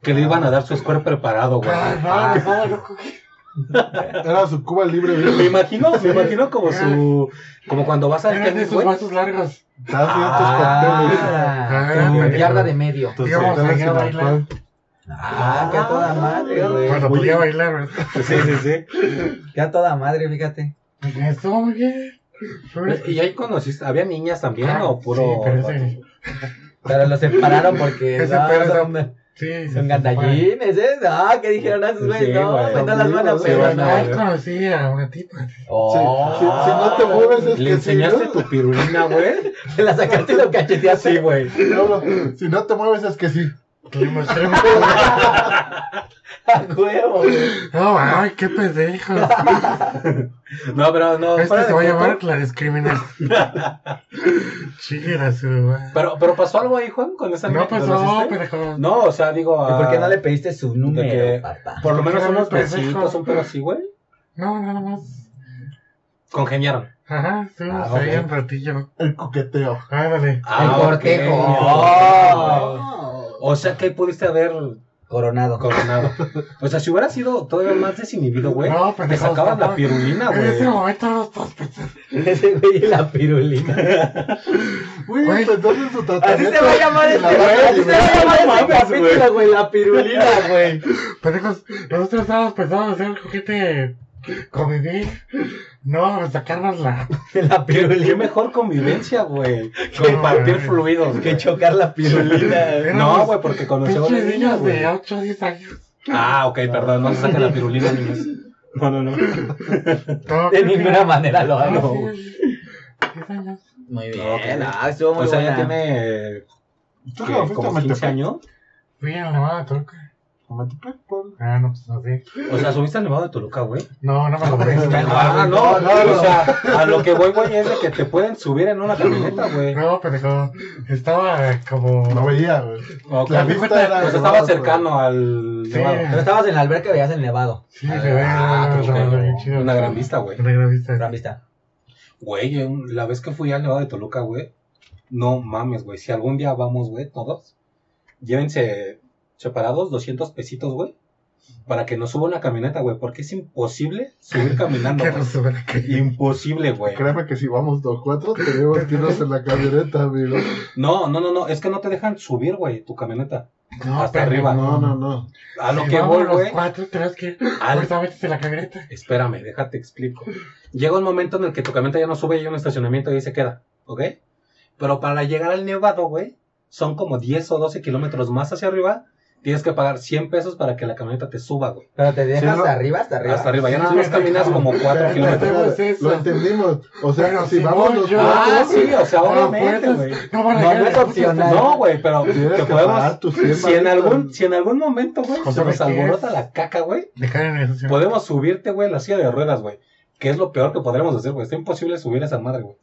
Que le iban a dar su square preparado, güey. Ah, no, no, no, no. Era su Cuba libre, Me imagino, me imagino como su. Como cuando vas al tenis, güey. vasos largos. Tus cócteles. Ah, Ah, tu yarda de medio. A bailar. Ah, que a toda madre, güey. Cuando Oye. podía bailar, ¿verdad? Sí, sí, sí. Que a toda madre, fíjate. Eso, muy bien. ¿Y ahí conociste? ¿Había niñas también Ah, o puro.? Sí, pero ese. <laughs> Pero lo separaron porque Ese no, son, Sí, son gandallines, ¿eh? No, ¿qué dijeron a esos güeyes? Sí, no, güey. pues no las van a Sí, pegar, sí, no. Ay, conocí a una tipa. Oh, Sí, sí, si no te mueves es ¿Le que enseñaste sí, tu pirulina, güey? <laughs> Te la sacaste y lo cacheteaste. Sí, güey. ¿no? No, no, Si no te mueves es que sí. Le mostré mi- A huevo, güey. No, ay, qué pendejo. No, pero no. Este se va a llamar la discriminación. Chigra su. Pero, pero pasó algo ahí, Juan, con esa No pasó, pendejo. No, o sea, digo. ¿Y ah, por qué no le pediste su número, que- papá? Por lo menos unos besitos, un pedo así, güey. No, nada más. Congeniaron. Ajá, estuvimos Ah, ahí ok. un ratillo. El coqueteo. Ándale. el Ah, cortejo. O sea, que pudiste haber Coronado. coronado. O sea, si hubiera sido todavía más desinhibido, güey, No, te pendejo. sacabas la pirulina, En ese güey. momento no estás pensando. <laughs> Ese güey y la pirulina. Güey, Güey. pues entonces su Así se va a llamar este, güey. Así se va a llamar este capítulo, güey. La pirulina, <laughs> güey. Pendejos, nosotros estábamos pensando hacer juguete convivir. No, sacarnos la. <laughs> La ¿Qué, qué pirulina. mejor convivencia, güey. <laughs> Compartir fluidos, Que chocar la pirulina. No, güey, porque conocemos niñas, niños güey. de 8 o 10 años. Ah, ok, perdón, no se saca la pirulina, <laughs> niños. No, no, no. No, De ninguna manera lo Ah, hago. 10 años. Muy bien. Ok. Ah, estuvo muy O sea, ya tiene ¿Tú a como 15 Metepec? años. Fui a la de Toluca. Ah, no, pues no sé. O sea, subiste al Nevado de Toluca, güey. No, no me lo <laughs> Ah, Ah, no, no, no. o sea, a lo que voy, güey, es de que te pueden subir en una camioneta, güey. No, pendejo. Estaba como. No veía, güey. Ok. La Pues vista era. estaba cercano al Sí. Nevado. Pero estabas en la alberca y veías el nevado. Sí, se ve. Ah, qué chido. Una gran vista, güey. Una gran vista. Gran vista. Güey, un- la vez que fui al Nevado de Toluca, güey, no mames, güey. Si algún día vamos, güey, todos, llévense separados 200 pesitos, güey, para que nos suba una camioneta, güey, porque es imposible subir <laughs> caminando, güey. no. Imposible, güey. Créeme que si vamos los cuatro, tenemos que irnos en la camioneta, amigo. No, no, no, no, es que no te dejan subir, güey, tu camioneta. No, Hasta arriba. No, no, no. A lo Si que vamos voy, güey. cuatro, tenemos que al- en la camioneta. Espérame, déjate explico. Llega un momento en el que tu camioneta ya no sube y hay un estacionamiento y ahí se queda, ¿ok? Pero para llegar al nevado, güey, son como 10 o 12 kilómetros más hacia arriba. Tienes que pagar 100 pesos para que la camioneta te suba, güey. Pero te dejas Sí, ¿no? hasta arriba, hasta arriba. Hasta arriba. Ya nada Sí, más caminas como 4 Espera, kilómetros. Lo entendimos. O sea, Pero si si vamos los yo- Ah, sí, o sea, No, obviamente, güey. No No, no es opcional. No, güey, pero tienes que podemos... pagar tus 100 Si en, algún, si en algún momento, güey, se nos alborota la caca, güey, podemos subirte, güey, la silla de ruedas, güey. Que es lo peor que podremos hacer, güey. Está imposible subir esa madre, güey.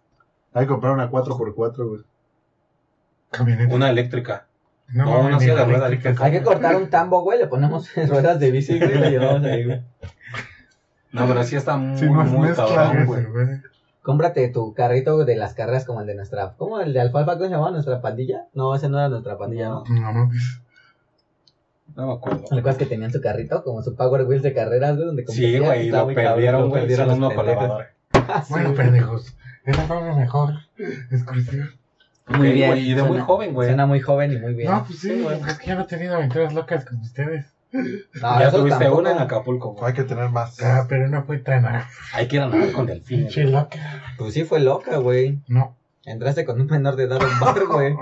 Hay que comprar una 4x4, güey. Camioneta. Una eléctrica. No, no, una ni silla de ruedas. eléctrica. Hay que cortar un tambo, güey. Le ponemos <laughs> ruedas de bici, güey. y le llevamos ahí, güey. No, pero sí está muy, no es muy cabrón, güey. Cómprate tu carrito de las carreras como el de nuestra. ¿Cómo? ¿El de Alfalfa? ¿Cómo se llamaba? ¿Nuestra pandilla? No, ese no era nuestra pandilla, ¿no? No mames. No me acuerdo. ¿Te acuerdas que tenían su carrito? Como su Power Wheels de carreras, güey. Donde Sí, güey, lo perdieron, güey. perdieron Hicieron pendejos. lavadora. <laughs> Ah, sí, Bueno, pendejos. Esa fue la mejor <laughs> excursión. Muy bien. güey, y de muy joven, güey. Suena muy joven y muy bien. No, pues sí, Sí, güey. es que yo no he tenido aventuras locas como ustedes. No, ya tuviste tampoco. una en Acapulco, güey. Hay que tener más. Ah, pero no fue tan Hay que ir a nadar con delfines. pinche loca. Pues sí fue loca, güey. No. Entraste con un menor de edad a un bar, güey.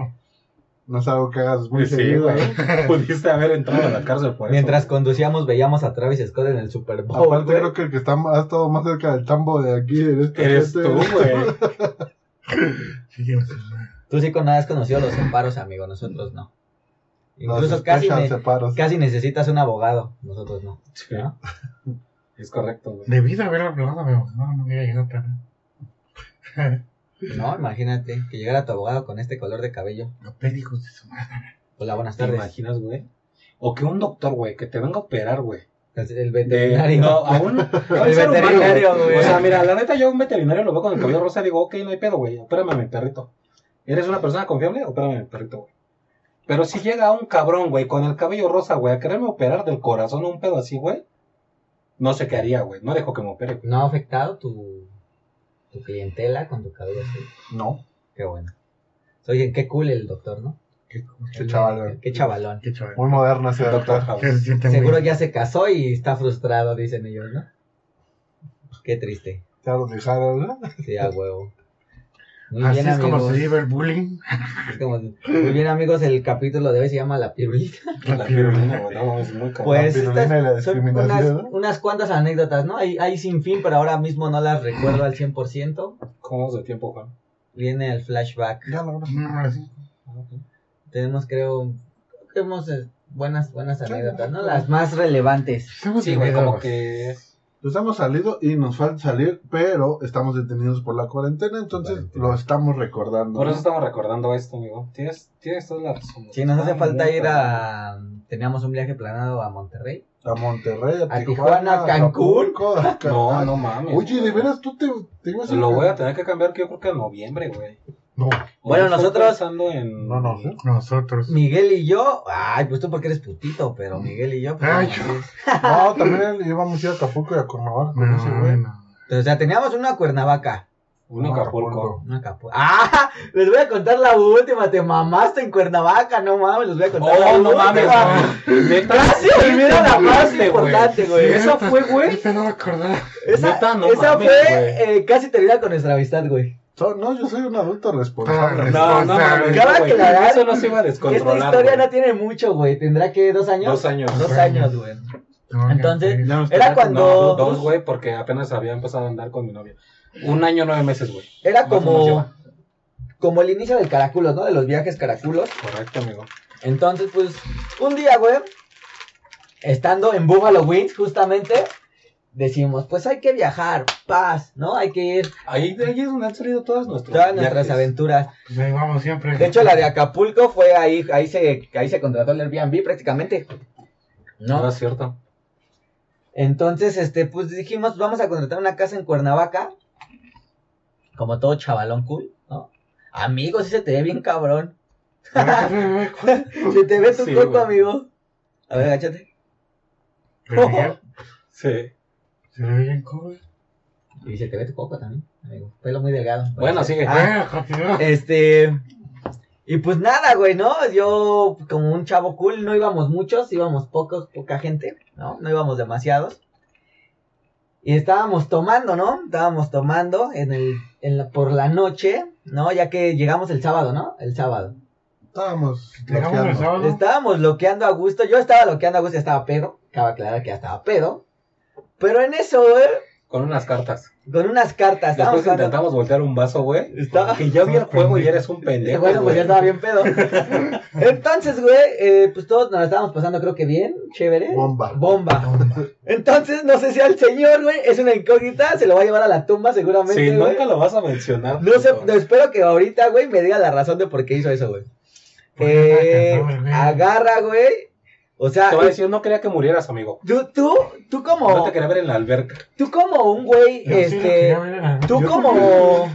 No es algo que hagas muy Sí, seguido, güey. ¿eh? <laughs> Pudiste haber entrado a la cárcel por eso. Mientras conducíamos veíamos a Travis Scott en el Super Bowl, Aparte, güey. creo que el que está, ha estado más cerca del tambo de aquí, en este Eres gente, tú, güey. <laughs> No nada. Tú sí con has conocido los separos, amigo, nosotros no. Incluso casi, special ne- separos. casi necesitas un abogado, nosotros no. Sí, ¿no? <laughs> es correcto, güey. Debí de haber hablado, pero no, no hubiera llegado tan. No, imagínate que llegara tu abogado con este color de cabello. Los pédicos de su madre. Hola, buenas ¿Te tardes. imaginas, güey? O que un doctor, güey, que te venga a operar, güey. El veterinario. No, a un, <laughs> a un El humano, veterinario, güey. güey. O sea, mira, la neta, yo a un veterinario lo veo con el cabello rosa y digo, ok, no hay pedo, güey. Opérame a mi perrito. ¿Eres una persona confiable? Opérame perrito, güey. Pero si llega un cabrón, güey, con el cabello rosa, güey, a quererme operar del corazón o un pedo así, güey, no sé qué haría, güey. No dejo que me opere, güey. ¿No ha afectado tu, tu clientela con tu cabello así? No. Qué bueno. Oye, qué cool el doctor, ¿no? Qué, Qué chavalón. Qué chavalón. qué chaval. Muy moderno ese Doctor doctor. House. Que se siente Seguro ya se casó y está frustrado, dicen ellos, ¿no? Qué triste. Ya lo dejaron, ¿no? Sí, a huevo. Muy Así bien, es como amigos. se lleva el bullying. <laughs> Como- Muy bien, amigos. El capítulo de hoy se llama La Pirulita. La pirulina, güey, no, es muy cabrón. Pues La pirulina estas y la son discriminación, unas, ¿no? unas cuantas anécdotas, ¿no? Hay, hay sin fin, pero ahora mismo no las recuerdo al 100%. ¿Cómo vamos de tiempo, Juan? Viene el flashback. Ya lo No, así. Tenemos, creo, creo que hemos eh, buenas, buenas anécdotas, ¿no? Las más relevantes. Sí, güey, como que... Pues hemos salido y nos falta salir, pero estamos detenidos por la cuarentena, entonces Cuarentena. lo estamos recordando. Por ¿no? eso estamos recordando esto, amigo. Tienes, tienes toda la razón. Sí, nos hace falta ir a... Teníamos un viaje planeado a Monterrey. A Monterrey, a, A Tijuana, Tijuana, a Cancún. A Ca- No, a- no mames. Oye, de veras tú te, te ibas a Lo voy a tener que cambiar, que yo creo que en noviembre, güey. No, Bueno, yo nosotros- pensando en... No, no sé. nosotros. Miguel y yo... Ay, pues tú porque eres putito, pero Miguel y yo... Pues, Ay, no mames. No, también íbamos a ir a Acapulco y a Cuernavaca con ese No, güey. no. O sea, teníamos una Cuernavaca. Un Acapulco. Una Capu- ¡Ah! <laughs> Les voy a contar la última. Te mamaste en Cuernavaca, no mames. Les voy a contar la Oh, no mames, <laughs> última. Neta, Casi la más importante, güey. Esa fue, güey. Esa no me acordaba. Esa, Neta, no esa mames, fue eh, casi termina con nuestra amistad, güey. So- no, yo soy un adulto responsable. No, no no, güey. aclarar Eso no se iba a Esta descontrolar. historia güey. no tiene mucho, güey. Tendrá que dos años. Dos años. Dos años, güey. No, Entonces, Era cuando- No, dos- güey, porque apenas había empezado a andar con mi novia. Un año, nueve meses, güey. Era como, como el inicio del Caraculos, ¿no? De los viajes Caraculos. Correcto, amigo. Entonces, pues, un día, güey, estando en Buffalo Wings, justamente, decimos, pues hay que viajar, paz, ¿no? Hay que ir Ahí, ahí es donde han salido todas nuestras todas nuestras viajes. aventuras. Pues ahí vamos siempre. De hecho, la de Acapulco fue ahí, ahí se, ahí se contrató el Airbnb prácticamente. No, ¿No? es cierto. Entonces, este, pues dijimos, vamos a contratar una casa en Cuernavaca. Como todo chavalón cool, ¿no? Amigo, sí se te ve bien cabrón. <laughs> Se te ve tu Sí, amigo. A ver, agáchate. Sí. Se ve bien cool. Y se te ve tu coco también, amigo. Pelo muy delgado. Bueno, sigue. Ah, continúa. Este. Y pues nada, güey, ¿no? Yo, como un chavo cool, no íbamos muchos, íbamos pocos, poca gente, ¿no? No íbamos demasiados. Y estábamos tomando, ¿no? Estábamos tomando en el, en la, por la noche, ¿no? Ya que llegamos el sábado, ¿no? El sábado. Estábamos Llegamos el bloqueando. sábado. Estábamos loqueando a gusto. Yo estaba loqueando a gusto, ya estaba pedo. Cabe aclarar que ya estaba pedo. Pero en eso, güey, Con unas cartas. con unas cartas. Después intentamos voltear un vaso, güey. Estaba- Que ya vi el <laughs> juego y eres un pendejo. Bueno, pues ya estaba bien pedo. <laughs> Entonces, güey, eh, pues todos nos la estábamos pasando, creo que bien, chévere. Bomba. Bomba. Entonces, no sé si al señor, güey, es una incógnita, se lo va a llevar a la tumba seguramente, Sí, güey. nunca lo vas a mencionar. No sé, no, espero que ahorita, güey, me diga la razón de por qué hizo eso, güey. Porque Eh, agarra, güey. O sea, Te voy a decir, no quería que murieras, amigo. tú, tú, tú como, No te quería ver en la alberca. tú como un güey, Yo sí lo este, quería ver en la- Tú yo como,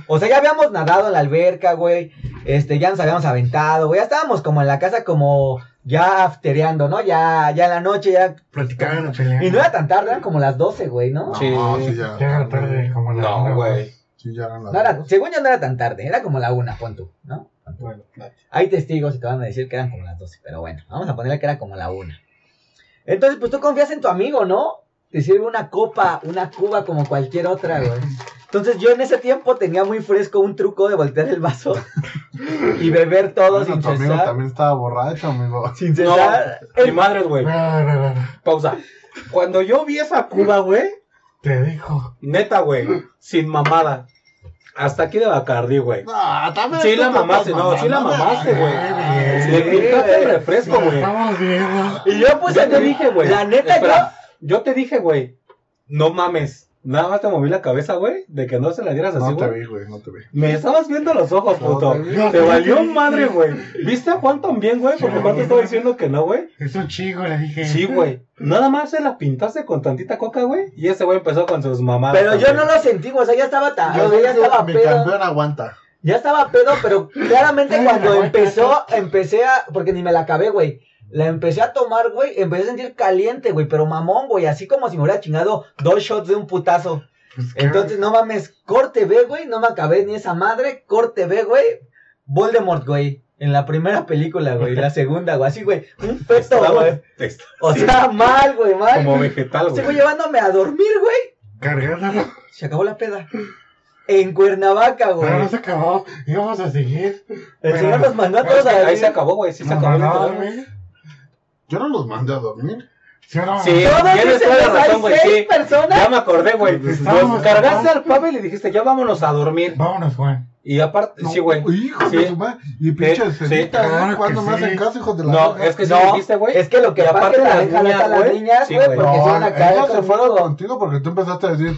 o sea, ya habíamos nadado en la alberca, güey. Este, ya nos habíamos aventado, güey. Ya estábamos como en la casa como ya aftereando, ¿no? Ya, ya en la noche, ya. Platicando, peleando. Y no era tan tarde, eran como las 12, güey, ¿no? Sí. No, sí, ya. Ya era tarde, como la una, No, güey. Sí, ya eran las No era, según yo no era tan tarde, era como la una, pon tú, ¿no? Bueno. Hay testigos y te van a decir que eran como las 12, pero bueno, vamos a ponerle que era como la una. Entonces, pues tú confías en tu amigo, ¿no? Te sirve una copa, una cuba como cualquier otra, güey. Entonces yo en ese tiempo tenía muy fresco un truco de voltear el vaso y beber todo Bueno, sin tu amigo cesar. también estaba borracho, amigo. Sin No, cesar. mi madre, güey. Pausa. Cuando yo vi esa Cuba, güey, Te dijo. neta, güey, sin mamada. Hasta aquí de Bacardi, güey. No, también Sí la te mamaste, no, sí la mamaste, güey. Bien. Le pintaste el refresco, güey. estamos viendo. Y yo puse Ya te dije, güey. La neta, Espera, yo te dije, güey. No mames. Nada más te moví la cabeza, güey. De que no se la dieras así, No te güey. vi, güey, no te vi. Me estabas viendo los ojos, No, puto. te valió madre, güey. ¿Viste a Juan también, güey? Porque Juan te estaba diciendo que no, güey. Es un chingo, le dije. Sí, güey. Nada más se la pintaste con tantita coca, güey. Y ese güey empezó con sus mamadas. Pero yo también. no lo sentí, güey, o sea, ya estaba ta- Yo o sea, ya sé que estaba mi pedo. campeón aguanta. Ya estaba pedo, pero claramente cuando empezó, empecé a, porque ni me la acabé, güey. La empecé a tomar, güey, empecé a sentir caliente, güey, pero mamón, güey, así como si me hubiera chingado dos shots de un putazo. Pues. Entonces, no mames, corte B, güey, no me acabé ni esa madre, corte B, güey, Voldemort, güey. En la primera película, güey, la segunda, güey, así, güey, un feto, güey. O sea, mal, güey, mal. como vegetal, güey. güey llevándome a dormir, güey. Cargándolo. Se acabó la peda. En Cuernavaca, güey. Pero no se acabó. Íbamos a seguir. El señor nos mandó a todos a ahí se acabó, güey. Sí se acabó. mandó a literal. dormir. Yo no los mandé a dormir. ¿Sí no? Sí. Tienes toda la razón, güey, seis sí. personas. Ya me acordé, güey. Estábamos- Nos cargaste al Pavel y le dijiste, ya vámonos a dormir. Vámonos, Juan. Y aparte, No, sí, güey. Hijo Sí. de su madre. Y pinches sí, cenitas, claro ¿no? ¿Cuándo me sí. hacen caso, hijos de la No, verga? es que sí No, dijiste, güey. Es que lo que aparte también jalaste a las güey. niñas, Sí, güey, güey. porque se iban a No, caer ellos se fueron contigo porque tú empezaste a decir,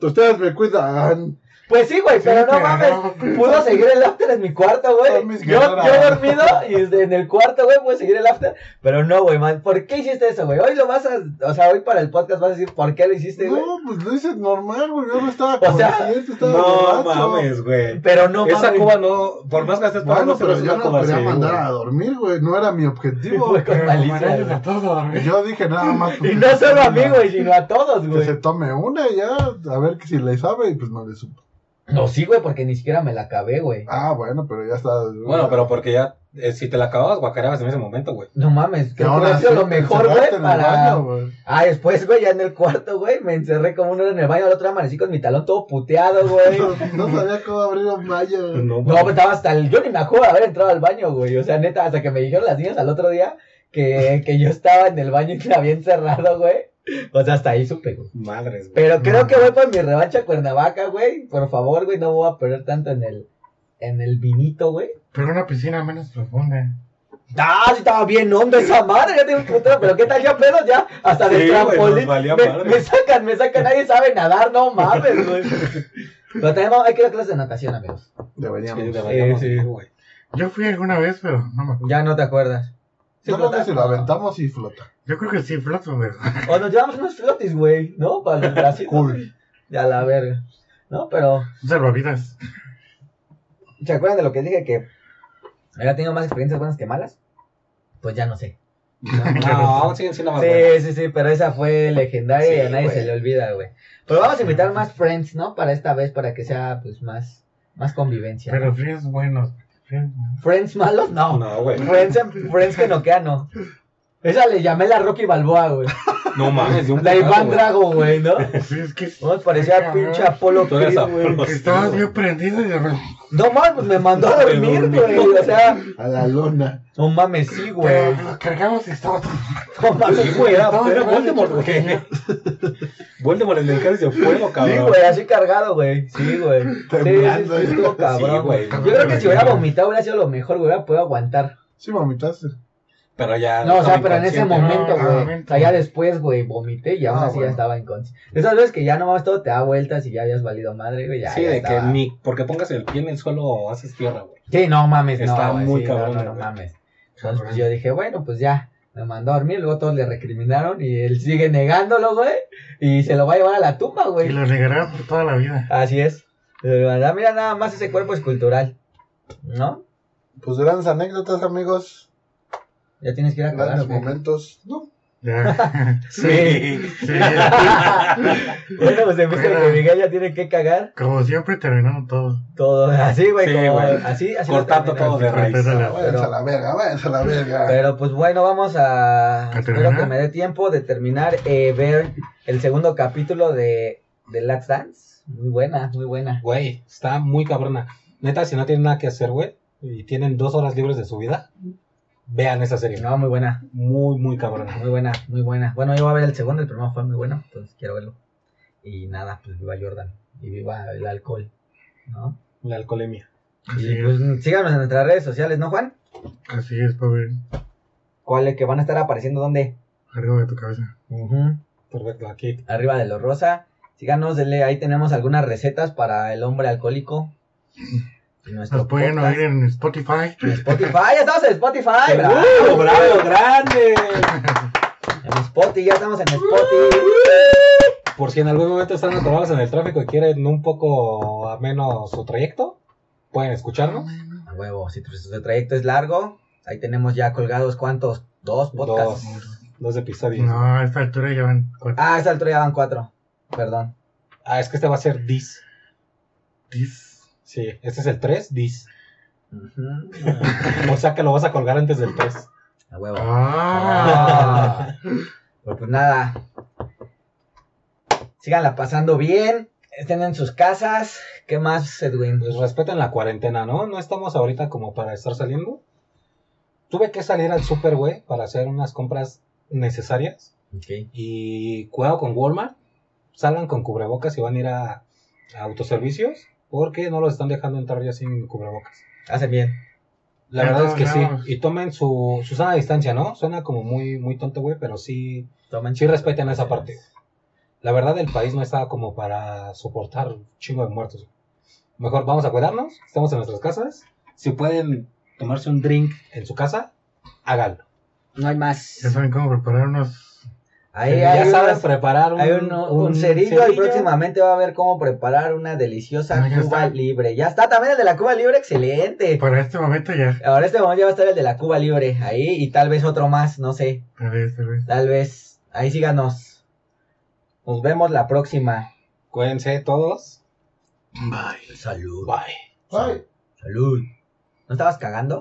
ustedes me cuidan. Pues sí, güey, Sí, pero no pero mames. no. Pudo seguir el after en mi cuarto, güey. Yo, yo dormido y en el cuarto, güey, puedo seguir el after. Pero no, güey, man. ¿Por qué hiciste eso, güey? Hoy lo vas a. O sea, hoy para el podcast vas a decir por qué lo hiciste, güey. No, pues lo dices normal, güey. Yo no estaba O sea, estaba No borracho. mames, güey. Pero no Esa mames. cuba no, por más que estés Bueno, pagando, pero es yo no cuba quería así, mandar a dormir, güey. No era mi objetivo. Fue con Pero malicia. Yo dije nada más. pues, <laughs> Y no solo a mí, que güey, sino a todos, se güey. tome una y ya, a ver si le sabe y pues no le supo. No, sí, güey, porque ni siquiera me la acabé, güey. Ah, bueno, pero ya está. Bueno, pero porque ya, eh, si te la acababas, guacareabas en ese momento, güey. No mames, que que ahora sido sí, lo mejor, güey, para... baño, güey. Ah, después, güey, ya en el cuarto, güey, me encerré como hora en el baño, al otro día amanecí con mi talón todo puteado, güey. No, no sabía cómo abrir un baño. No, No, pues estaba hasta el... Yo ni me acuerdo de haber entrado al baño, güey. O sea, neta, hasta que me dijeron las niñas al otro día que, que yo estaba en el baño y que me había encerrado, güey. <laughs> O sea, hasta ahí supe, güey. Madres, güey. Pero creo que voy por mi revancha Cuernavaca, güey. Por favor, güey, no voy a perder tanto en el... En el vinito, güey. Pero una piscina menos profunda. Ah, sí estaba bien hondo esa madre, ya tengo un putero, pero qué tal ya pedo ya, hasta Sí, de trampolín. me, sacan, me sacan, nadie sabe nadar, no mames, güey. <laughs> Pero vamos- hay que ir a clases de natación, amigos. Deberíamos. Sí, deberíamos sí. Yo fui alguna vez, pero no me acuerdo. Ya no te acuerdas. ¿Sí Yo creo que flotas? si lo aventamos y flota. Yo creo que sí floto, pero. O nos llevamos unos flotis, güey, ¿no? Para los bracitos. Cool. Ya la verga. No, pero, Salvavidas. ¿se acuerdan de lo que dije que había tenido más experiencias buenas que malas? Pues ya no sé. <laughs> No, aún siguen siendo más Sí, buenas. sí, sí, pero esa fue legendaria y a nadie güey. se le olvida, güey. Pero vamos a invitar más friends, ¿no? Para esta vez, para que sea, pues, más, más convivencia. Pero buenos. Friends buenos. ¿Friends malos? No. No, güey. Friends, friends que noquean, no. Esa le llamé la Rocky Balboa, güey. <laughs> No mames, de un La Iván. Drago, güey, ¿no? <laughs> Sí, es que. No, parecía pinche Apolo Creed, güey. Apolo. Estabas bien prendido y de repente. No mames, pues me mandó a <laughs> dormir, güey. O sea, A la lona. no mames, sí, güey. Lo cargamos y estaba todo. No mames, Sí, güey, era, Voldemort, güey. Voldemort, el del cáliz de fuego, Sí, cabrón. güey, así cargado, güey. Sí, güey. Sí, sí, sí, cabrón, Sí, güey. güey. Yo creo que si hubiera vomitado hubiera sido lo mejor, güey. Hubiera podido aguantar. Sí, vomitaste. Pero ya. No, o sea, pero en ese momento, No, güey. momento. O sea, ya después, güey, vomité y aún Ah, así ya estaba inconsciente. Esas veces que ya nomás todo te da vueltas y ya habías valido madre, güey. Sí, ya de estaba. que ni porque pongas el pie en el suelo haces tierra, güey. Sí, no mames, no. Está muy sí, cabrón, No, no, no mames. Entonces, pues yo dije, bueno, pues ya. Me mandó a dormir, luego todos le recriminaron y él sigue negándolo, güey. Y se lo va a llevar a la tumba, Y güey. lo negará por toda la vida. Así es. Pero, ah, mira, nada más ese cuerpo escultural. ¿No? Pues grandes anécdotas, amigos. Ya tienes que ir a cagar, Grandes ¿o qué? momentos. No. <laughs> Sí. Sí. <laughs> bueno, pues en de que Miguel ya tiene que cagar Como siempre, terminando todo. todo <laughs> así, güey, Sí, como güey. así, así lo Cortando todo de raíz. Váyanse a la verga, váyanse a la verga. Pero pues bueno, vamos a. ¿A Espero que me dé tiempo de terminar, eh, ver el segundo capítulo de, de Let's Dance. Muy buena, muy buena. Güey, está muy cabrona. Neta, si no tienen nada que hacer, güey, y tienen dos horas libres de su vida, vean esa serie. No, muy buena, Muy, muy cabrona. muy buena, muy buena. Bueno, yo voy a ver el segundo, el primero fue muy bueno, entonces quiero verlo. Y nada, pues viva Jordan y viva el alcohol. ¿no? La alcoholemia. Así Y pues es. síganos en nuestras redes sociales, ¿no, Juan? Así es, Pablo. ¿Cuáles que van a estar apareciendo dónde? Arriba de tu cabeza. Ujú. Perfecto, aquí. Arriba de lo rosa. Síganos, denle, ahí tenemos algunas recetas para el hombre alcohólico. <laughs> Nos pueden podcast. oír en Spotify. En Spotify, ya estamos en Spotify. bravo. ¡Uh, bravo, grande! En Spotify, ya estamos en Spotify. Por si en algún momento están atorados en el tráfico y quieren un poco a menos su trayecto, pueden escucharnos. A huevo, si tu trayecto es largo, ahí tenemos ya colgados cuántos, dos podcasts. Dos, dos episodios. No, a esta altura ya van cuatro. Ah, a esa altura ya van cuatro. Perdón. Ah, es que este va a ser Dis. Dis. Sí, este es el 3, Dis. Ujú. <laughs> O sea que lo vas a colgar antes del 3. A huevo. Ah. Ah. Pero pues nada. Síganla pasando bien. Estén en sus casas. ¿Qué más, Edwin? Pues respeten la cuarentena, ¿no? No estamos ahorita como para estar saliendo. Tuve que salir al super, güey, para hacer unas compras necesarias. Ok. Y cuidado con Walmart. Salgan con cubrebocas y van a ir a, a autoservicios. Porque no los están dejando entrar ya sin cubrebocas. Hacen bien. La En verdad es que sí. lados. Y tomen su, su sana distancia, ¿no? Suena como muy, muy tonto, güey, pero sí, Tomen sí respeten esa parte. La verdad, el país no está como para soportar un chingo de muertos. Mejor vamos a cuidarnos, estamos en nuestras casas. Si pueden tomarse un drink en su casa, háganlo. No hay más. Ya saben cómo preparar unos. Ahí ya unas- preparar un, hay un, un cerillo y próximamente va a ver cómo preparar una deliciosa Ah, Cuba está. Libre. Ya está también el de la Cuba Libre, excelente. Para este momento ya. Ahora este momento ya va a estar el de la Cuba Libre ahí y tal vez otro más, no sé. Tal vez, tal vez. Tal vez. Ahí síganos. Nos vemos la próxima. Cuídense todos. Bye. Salud. Bye. Ay. Salud. ¿No estabas cagando?